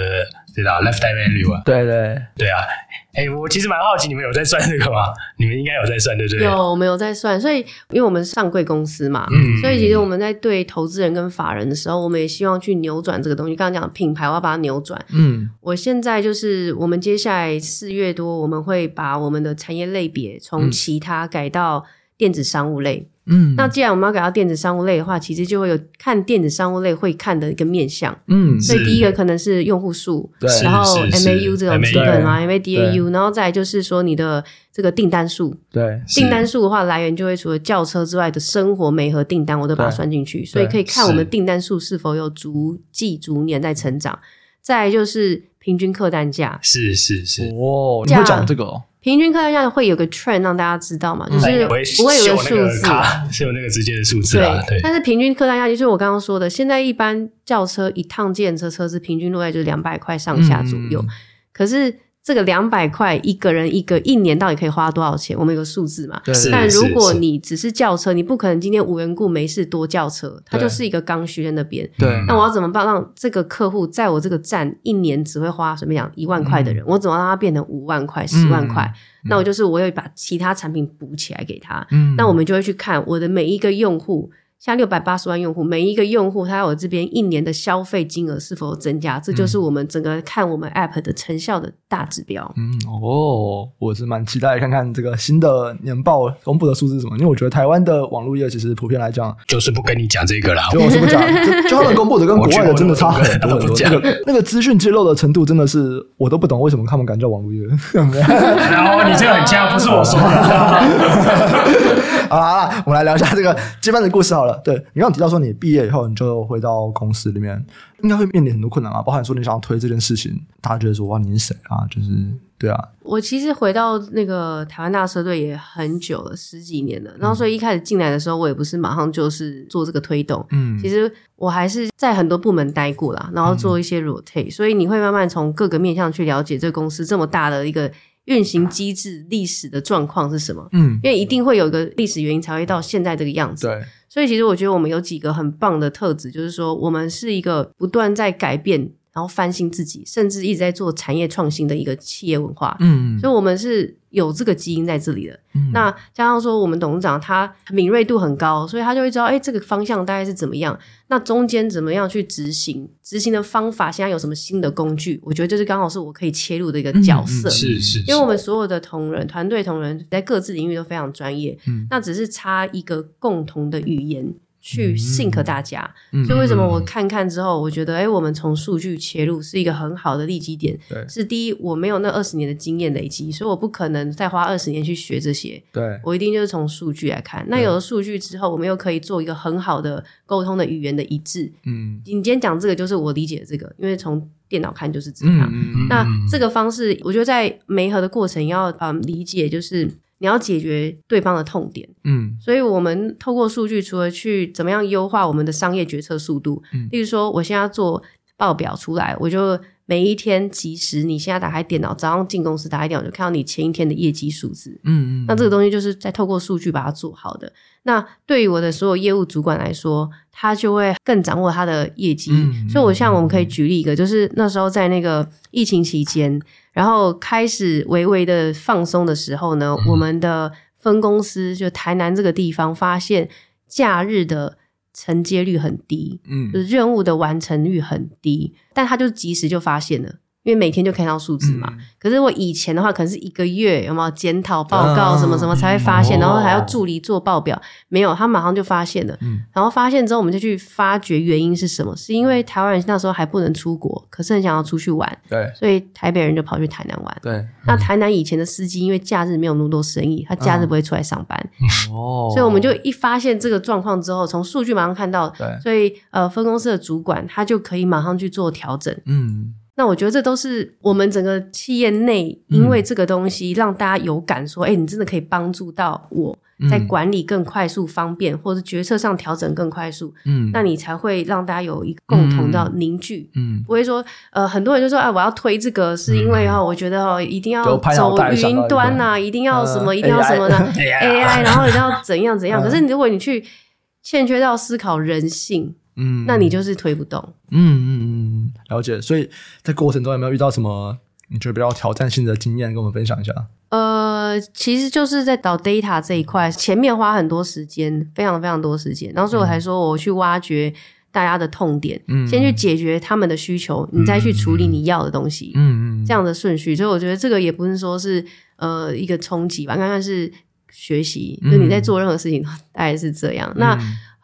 知道 lifetime value 啊？对对对啊！哎、欸，我其实蛮好奇，你们有在算这个吗？你们应该有在算，对不对？有，我们有在算。所以，因为我们是上柜公司嘛，嗯，所以其实我们在对投资人跟法人的时候，我们也希望去扭转这个东西。刚刚讲品牌，我要把它扭转。嗯，我现在就是，我们接下来四月多，我们会把我们的产业类别从其他改到电子商务类。嗯，那既然我们要改到电子商务类的话，其实就会有看电子商务类会看的一个面向。嗯，所以第一个可能是用户数，对，然后 MAU 这种基本嘛，MADAU，然后再就是说你的这个订单数，对，订单数的话来源就会除了轿车之外的生活每盒订单我都把它算进去，所以可以看我们订单数是否有逐季逐年在成长。再就是平均客单价，是是是，哦，你会讲这个哦。平均客单价会有个 trend 让大家知道嘛，就是不会有个数字，是有 那个直接的数字啊。对，但是平均客单价就是我刚刚说的，现在一般轿车一趟计程车车资平均落在就是两百块上下左右，可是。这个两百块一个人一个一年到底可以花多少钱？我们有个数字嘛？对。但如果你只是轿车，你不可能今天无缘故没事多轿车，它就是一个刚需在那边。对。那我要怎么办让这个客户在我这个站一年只会花什么样一万块的人，我怎么让他变成五万块、十万块？那我就是我要把其他产品补起来给他。嗯。那我们就会去看我的每一个用户。像六百八十万用户，每一个用户他我这边一年的消费金额是否增加，这就是我们整个看我们 App 的成效的大指标。嗯哦，我是蛮期待看看这个新的年报公布的数字是什么，因为我觉得台湾的网络业其实普遍来讲就是不跟你讲这个啦，就我是不讲，就，就他们公布的跟国外的真的差很多很多，那个那个资讯揭露的程度真的是我都不懂为什么他们敢叫网络业。然后你这个很像，不是我说的。好啦，我们来聊一下这个接班的故事好了。对，你刚刚提到说你毕业以后你就回到公司里面，应该会面临很多困难啊，包含说你想要推这件事情，大家觉得说哇你是谁啊？就是对啊。我其实回到那个台湾大车队也很久了，十几年了。然后所以一开始进来的时候，我也不是马上就是做这个推动，嗯，其实我还是在很多部门待过啦，然后做一些 rotate，嗯，所以你会慢慢从各个面向去了解这个公司这么大的一个。运行机制历史的状况是什么？嗯，因为一定会有一个历史原因才会到现在这个样子。对，所以其实我觉得我们有几个很棒的特质，就是说我们是一个不断在改变。然后翻新自己，甚至一直在做产业创新的一个企业文化。嗯，所以我们是有这个基因在这里的。嗯，那加上说，我们董事长他敏锐度很高，所以他就会知道，哎，这个方向大概是怎么样。那中间怎么样去执行？执行的方法，现在有什么新的工具？我觉得这是刚好是我可以切入的一个角色。是、嗯、是，因为我们所有的同仁、团队同仁在各自领域都非常专业。嗯，那只是差一个共同的语言。去 sync 大家，嗯、所以为什么我看看之后，我觉得，哎、欸，我们从数据切入是一个很好的利基点。对，是第一，我没有那二十年的经验累积，所以我不可能再花二十年去学这些。对，我一定就是从数据来看。那有了数据之后，我们又可以做一个很好的沟通的语言的一致。嗯，你今天讲这个就是我理解的这个，因为从电脑看就是这样。嗯、那这个方式，我觉得在媒合的过程要嗯理解，就是。你要解决对方的痛点，嗯，所以我们透过数据，除了去怎么样优化我们的商业决策速度，嗯，例如说，我现在要做报表出来，我就每一天即时，你现在打开电脑，早上进公司打开电脑就看到你前一天的业绩数字，嗯嗯，那这个东西就是在透过数据把它做好的。那对于我的所有业务主管来说，他就会更掌握他的业绩。嗯，所以，我像我们可以举例一个，就是那时候在那个疫情期间。然后开始微微的放松的时候呢，嗯、我们的分公司就台南这个地方发现假日的承接率很低，嗯，就是任务的完成率很低，但他就及时就发现了，因为每天就看到数字嘛。嗯、可是我以前的话，可能是一个月有没有检讨报告什么什么才会发现，嗯、然后还要助理做报表，没有，他马上就发现了。嗯、然后发现之后，我们就去发掘原因是什么？是因为台湾人那时候还不能出国，可是很想要出去玩，对，所以台北人就跑去台南玩。对，嗯、那台南以前的司机因为假日没有那么多生意，他假日不会出来上班。哦、嗯，所以我们就一发现这个状况之后，从数据马上看到，对，所以呃，分公司的主管他就可以马上去做调整。嗯。那我觉得这都是我们整个企业内，因为这个东西让大家有感说，哎、嗯，你真的可以帮助到我在管理更快速、方便，嗯、或者决策上调整更快速。嗯，那你才会让大家有一个共同的凝聚。嗯，不会说，呃，很多人就说，哎，我要推这个，是因为哈，我觉得哦，一定要走云端呐，一定要什么，一定要什么呢？AI，然后一定要怎样怎样。可是如果你去欠缺到思考人性。嗯，那你就是推不动。嗯嗯嗯，了解。所以在过程中有没有遇到什么你觉得比较挑战性的经验，跟我们分享一下？呃，其实就是在导 data 这一块，前面花很多时间，非常非常多时间。然后所以我才说，我去挖掘大家的痛点，嗯，先去解决他们的需求，你再去处理你要的东西。嗯嗯，这样的顺序。所以我觉得这个也不是说是呃一个冲击吧，刚刚是学习，就你在做任何事情大概是这样。那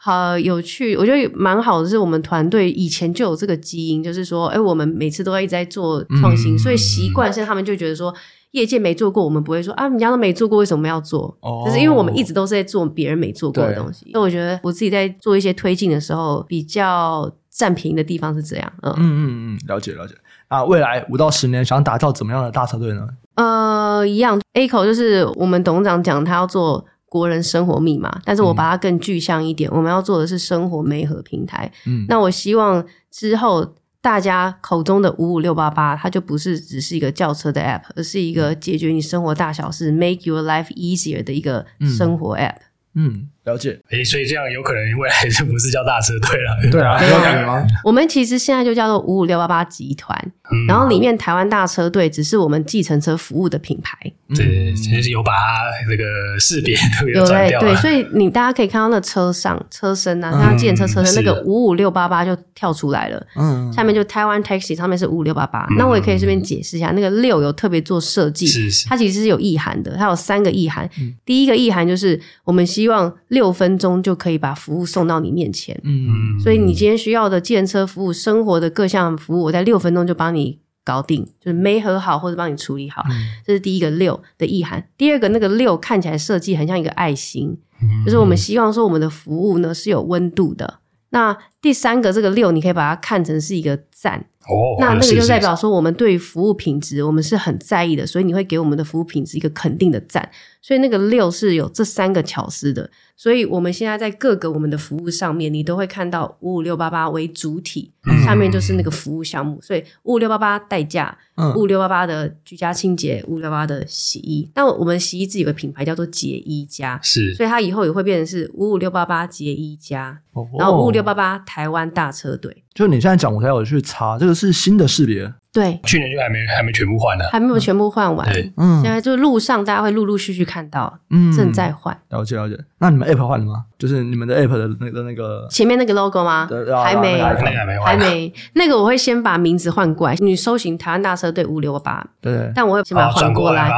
好有趣，我觉得蛮好的。是我们团队以前就有这个基因，就是说，哎，我们每次都要一直在做创新，嗯、所以习惯性他们就觉得说，业界没做过，我们不会说啊，人家都没做过，为什么要做？哦，就是因为我们一直都是在做别人没做过的东西。对所以我觉得我自己在做一些推进的时候，比较占便宜的地方是这样。嗯嗯嗯嗯，了解了解。啊，未来五到十年想打造怎么样的大车队呢？呃，一样，A 口就是我们董事长讲，他要做。国人生活密码，但是我把它更具象一点，嗯、我们要做的是生活媒合平台。嗯，那我希望之后大家口中的五五六八八，它就不是只是一个轿车的 app，而是一个解决你生活大小事、嗯、make your life easier 的一个生活 app。嗯。嗯了解，诶，所以这样有可能未来就不是叫大车队了。对啊，有感觉吗？我们其实现在就叫做五五六八八集团，嗯、然后里面台湾大车队只是我们计程车服务的品牌。对，其实有把它这个识别都有转掉了。对，所以你大家可以看到那车上车身啊，像计程车车身那个五五六八八就跳出来了。嗯，下面就台湾 Taxi 上面是五五六八八。那我也可以顺便解释一下，那个六有特别做设计，是是它其实是有意涵的，它有三个意涵。嗯、第一个意涵就是我们希望六分钟就。可以把服务送到你面前，嗯，所以你今天需要的计程车服务、生活的各项服务，我在六分钟就帮你搞定，就是没和好或者帮你处理好，嗯、这是第一个六的意涵。第二个那个六看起来设计很像一个爱心，嗯、就是我们希望说我们的服务呢是有温度的。那第三个这个六，你可以把它看成是一个赞，哦，那那个就代表说我们对服务品质我们是很在意的，所以你会给我们的服务品质一个肯定的赞。所以那个六是有这三个巧思的，所以我们现在在各个我们的服务上面，你都会看到五五六八八为主体，嗯、下面就是那个服务项目。所以五五六八八代驾，五五六八八的居家清洁，五五六八八的洗衣。那我们洗衣自己有个品牌叫做洁衣家，是，所以它以后也会变成是五五六八八洁衣家，哦、然后五五六八八台湾大车队。就你现在讲，我才有去查，这个是新的识别。对，去年就还没还没全部换呢，还没有全部换完。对，嗯，现在就路上大家会陆陆续续看到，嗯，正在换。了解了解，那你们 App 换了吗？就是你们的 App 的那个那个前面那个 logo 吗？还没，还没，还没。那个我会先把名字换过来，你搜寻台湾大车队五六八，对。但我会先把它换过来，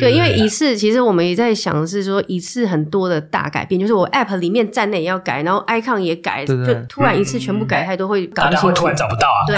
对，因为一次其实我们也在想的是说一次很多的大改变，就是我 App 里面站内也要改，然后 icon 也改，就突然一次全部改太多会搞不清楚，突然找不到啊。对，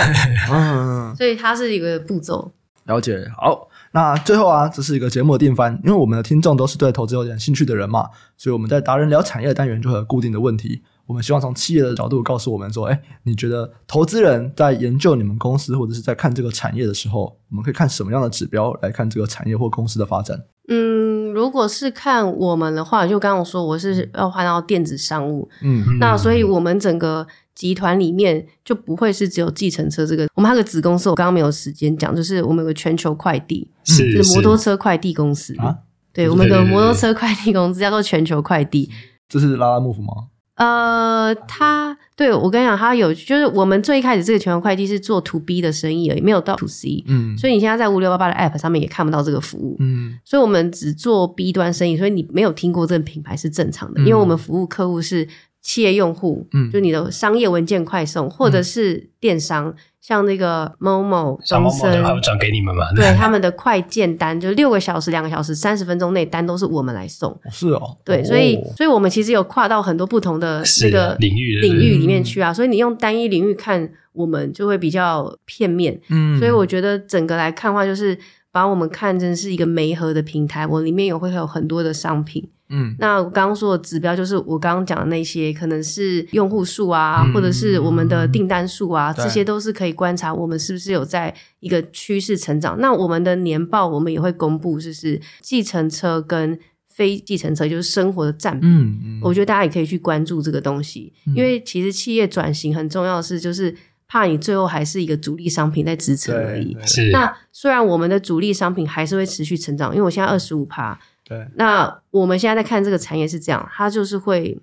嗯，所以它是一个步骤。了解，好。那最后啊，这是一个节目的定番，因为我们的听众都是对投资有点兴趣的人嘛，所以我们在达人聊产业单元就会有固定的问题。我们希望从企业的角度告诉我们说，哎，你觉得投资人在研究你们公司或者是在看这个产业的时候，我们可以看什么样的指标来看这个产业或公司的发展？嗯，如果是看我们的话，就刚刚说我是要换到电子商务，嗯，那所以我们整个。集团里面就不会是只有计程车这个，我们还有个子公司，我刚刚没有时间讲，就是我们有个全球快递，是就是摩托车快递公司啊，对，我们有个摩托车快递公司叫做全球快递，这是拉拉木夫吗？呃，他对我跟你讲，他有就是我们最一开始这个全球快递是做 to B 的生意而已，没有到 to C，嗯，所以你现在在五六八八的 App 上面也看不到这个服务，嗯，所以我们只做 B 端生意，所以你没有听过这个品牌是正常的，因为我们服务客户是。企业用户，嗯，就你的商业文件快送，或者是电商，嗯、像那个 Momo、东森，他们转给你们嘛？对，他们的快件单，就六个小时、两个小时、三十分钟内单都是我们来送。是哦，对，所以，所以我们其实有跨到很多不同的那个领域领域里面去啊。所以你用单一领域看，我们就会比较片面。嗯，所以我觉得整个来看的话，就是把我们看成是一个媒合的平台，我里面有会有很多的商品。嗯，那我刚刚说的指标就是我刚刚讲的那些，可能是用户数啊，嗯、或者是我们的订单数啊，嗯、这些都是可以观察我们是不是有在一个趋势成长。那我们的年报我们也会公布，就是计程车跟非计程车就是生活的占比。嗯嗯，我觉得大家也可以去关注这个东西，嗯、因为其实企业转型很重要的是，就是怕你最后还是一个主力商品在支撑而已。是。那虽然我们的主力商品还是会持续成长，因为我现在二十五趴。对，那我们现在在看这个产业是这样，它就是会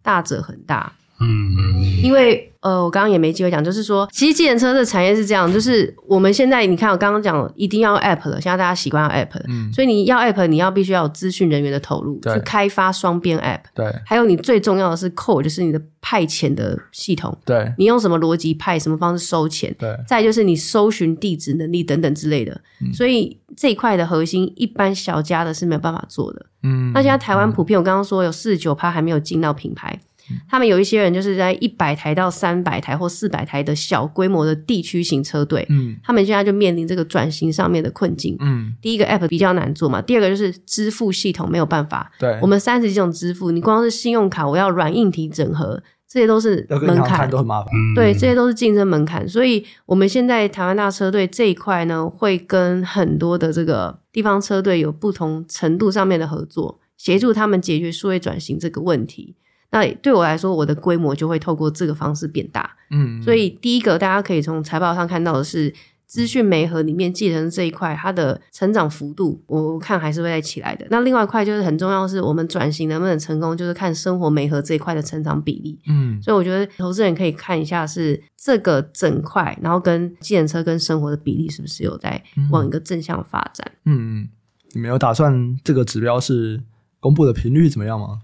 大者很大，嗯嗯，因为。呃，我刚刚也没机会讲，就是说，其实计程车的产业是这样，就是我们现在你看，我刚刚讲一定要 app 了，现在大家习惯要 app 了，嗯，所以你要 app，你要必须要有资讯人员的投入，去开发双边 app，对，还有你最重要的是 core，就是你的派遣的系统，对，你用什么逻辑派，什么方式收钱，对，再就是你搜寻地址能力等等之类的，嗯，所以这一块的核心，一般小家的是没有办法做的，嗯，那现在台湾普遍，我刚刚说有四十九趴还没有进到品牌。他们有一些人就是在一百台到三百台或四百台的小规模的地区型车队，嗯，他们现在就面临这个转型上面的困境，嗯，第一个 app 比较难做嘛，第二个就是支付系统没有办法，对，我们三十几种支付，你光是信用卡，我要软硬体整合，这些都是门槛，都很麻烦，对，这些都是竞争门槛，所以我们现在台湾大车队这一块呢，会跟很多的这个地方车队有不同程度上面的合作，协助他们解决数位转型这个问题。那对我来说，我的规模就会透过这个方式变大。嗯，所以第一个大家可以从财报上看到的是，资讯媒合里面继承这一块，它的成长幅度，我看还是会再起来的。那另外一块就是很重要的是，我们转型能不能成功，就是看生活媒合这一块的成长比例。嗯，所以我觉得投资人可以看一下是这个整块，然后跟计程车跟生活的比例是不是有在往一个正向发展。嗯嗯，你们有打算这个指标是公布的频率怎么样吗？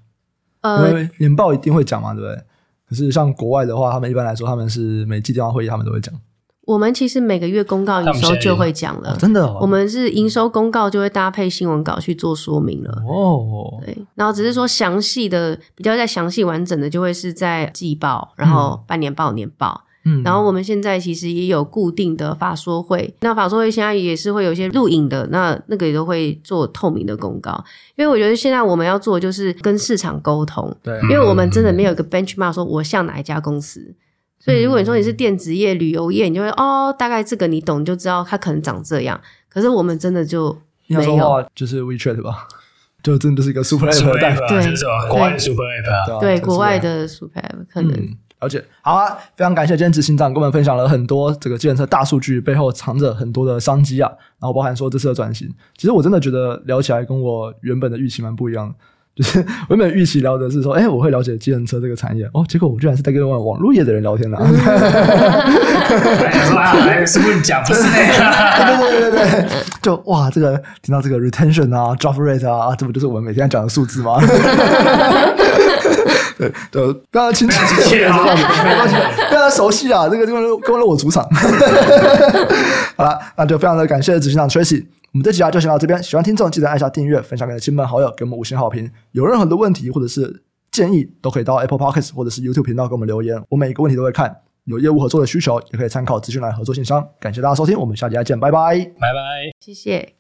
呃，因为年报一定会讲嘛，对不对？可是像国外的话，他们一般来说，他们是每季电话会议，他们都会讲。我们其实每个月公告营收就会讲了，哦、真的、哦。我们是营收公告就会搭配新闻稿去做说明了。哦，对，然后只是说详细的、比较在详细完整的，就会是在季报，然后半年报、年报。嗯嗯，然后我们现在其实也有固定的法说会，那法说会现在也是会有一些录影的，那那个也都会做透明的公告。因为我觉得现在我们要做的就是跟市场沟通，对，因为我们真的没有一个 benchmark 说我像哪一家公司，所以如果你说你是电子业、旅游业，你就会哦，大概这个你懂，你就知道它可能长这样。可是我们真的就没有，就是 WeChat 吧，就真的是一个 super app 代表，对，国外的 super app，对，国外的 super app 可能。了解，好啊！非常感谢今天执行长跟我们分享了很多这个计程车大数据背后藏着很多的商机啊，然后包含说这次的转型，其实我真的觉得聊起来跟我原本的预期蛮不一样的，就是我 原本预期聊的是说，哎，我会了解计程车这个产业，哦，结果我居然是在跟网网络业的人聊天了，啊，是不是讲不是那个？对对对对对，就哇，这个听到这个 retention 啊，drop rate 啊，这不就是我们每天讲的数字吗？对 对，非常清楚，没关系，非常熟悉啊，这个地方跟了我主场。好了，那就非常的感谢执行长 Tracy，我们这期啊就先到这边。喜欢听众记得按下订阅，分享给亲朋好友，给我们五星好评。有任何的问题或者是建议，都可以到 Apple Podcast 或者是 YouTube 频道给我们留言，我每一个问题都会看。有业务合作的需求，也可以参考资讯栏合作信箱。感谢大家收听，我们下集再见，拜拜，拜拜，谢谢。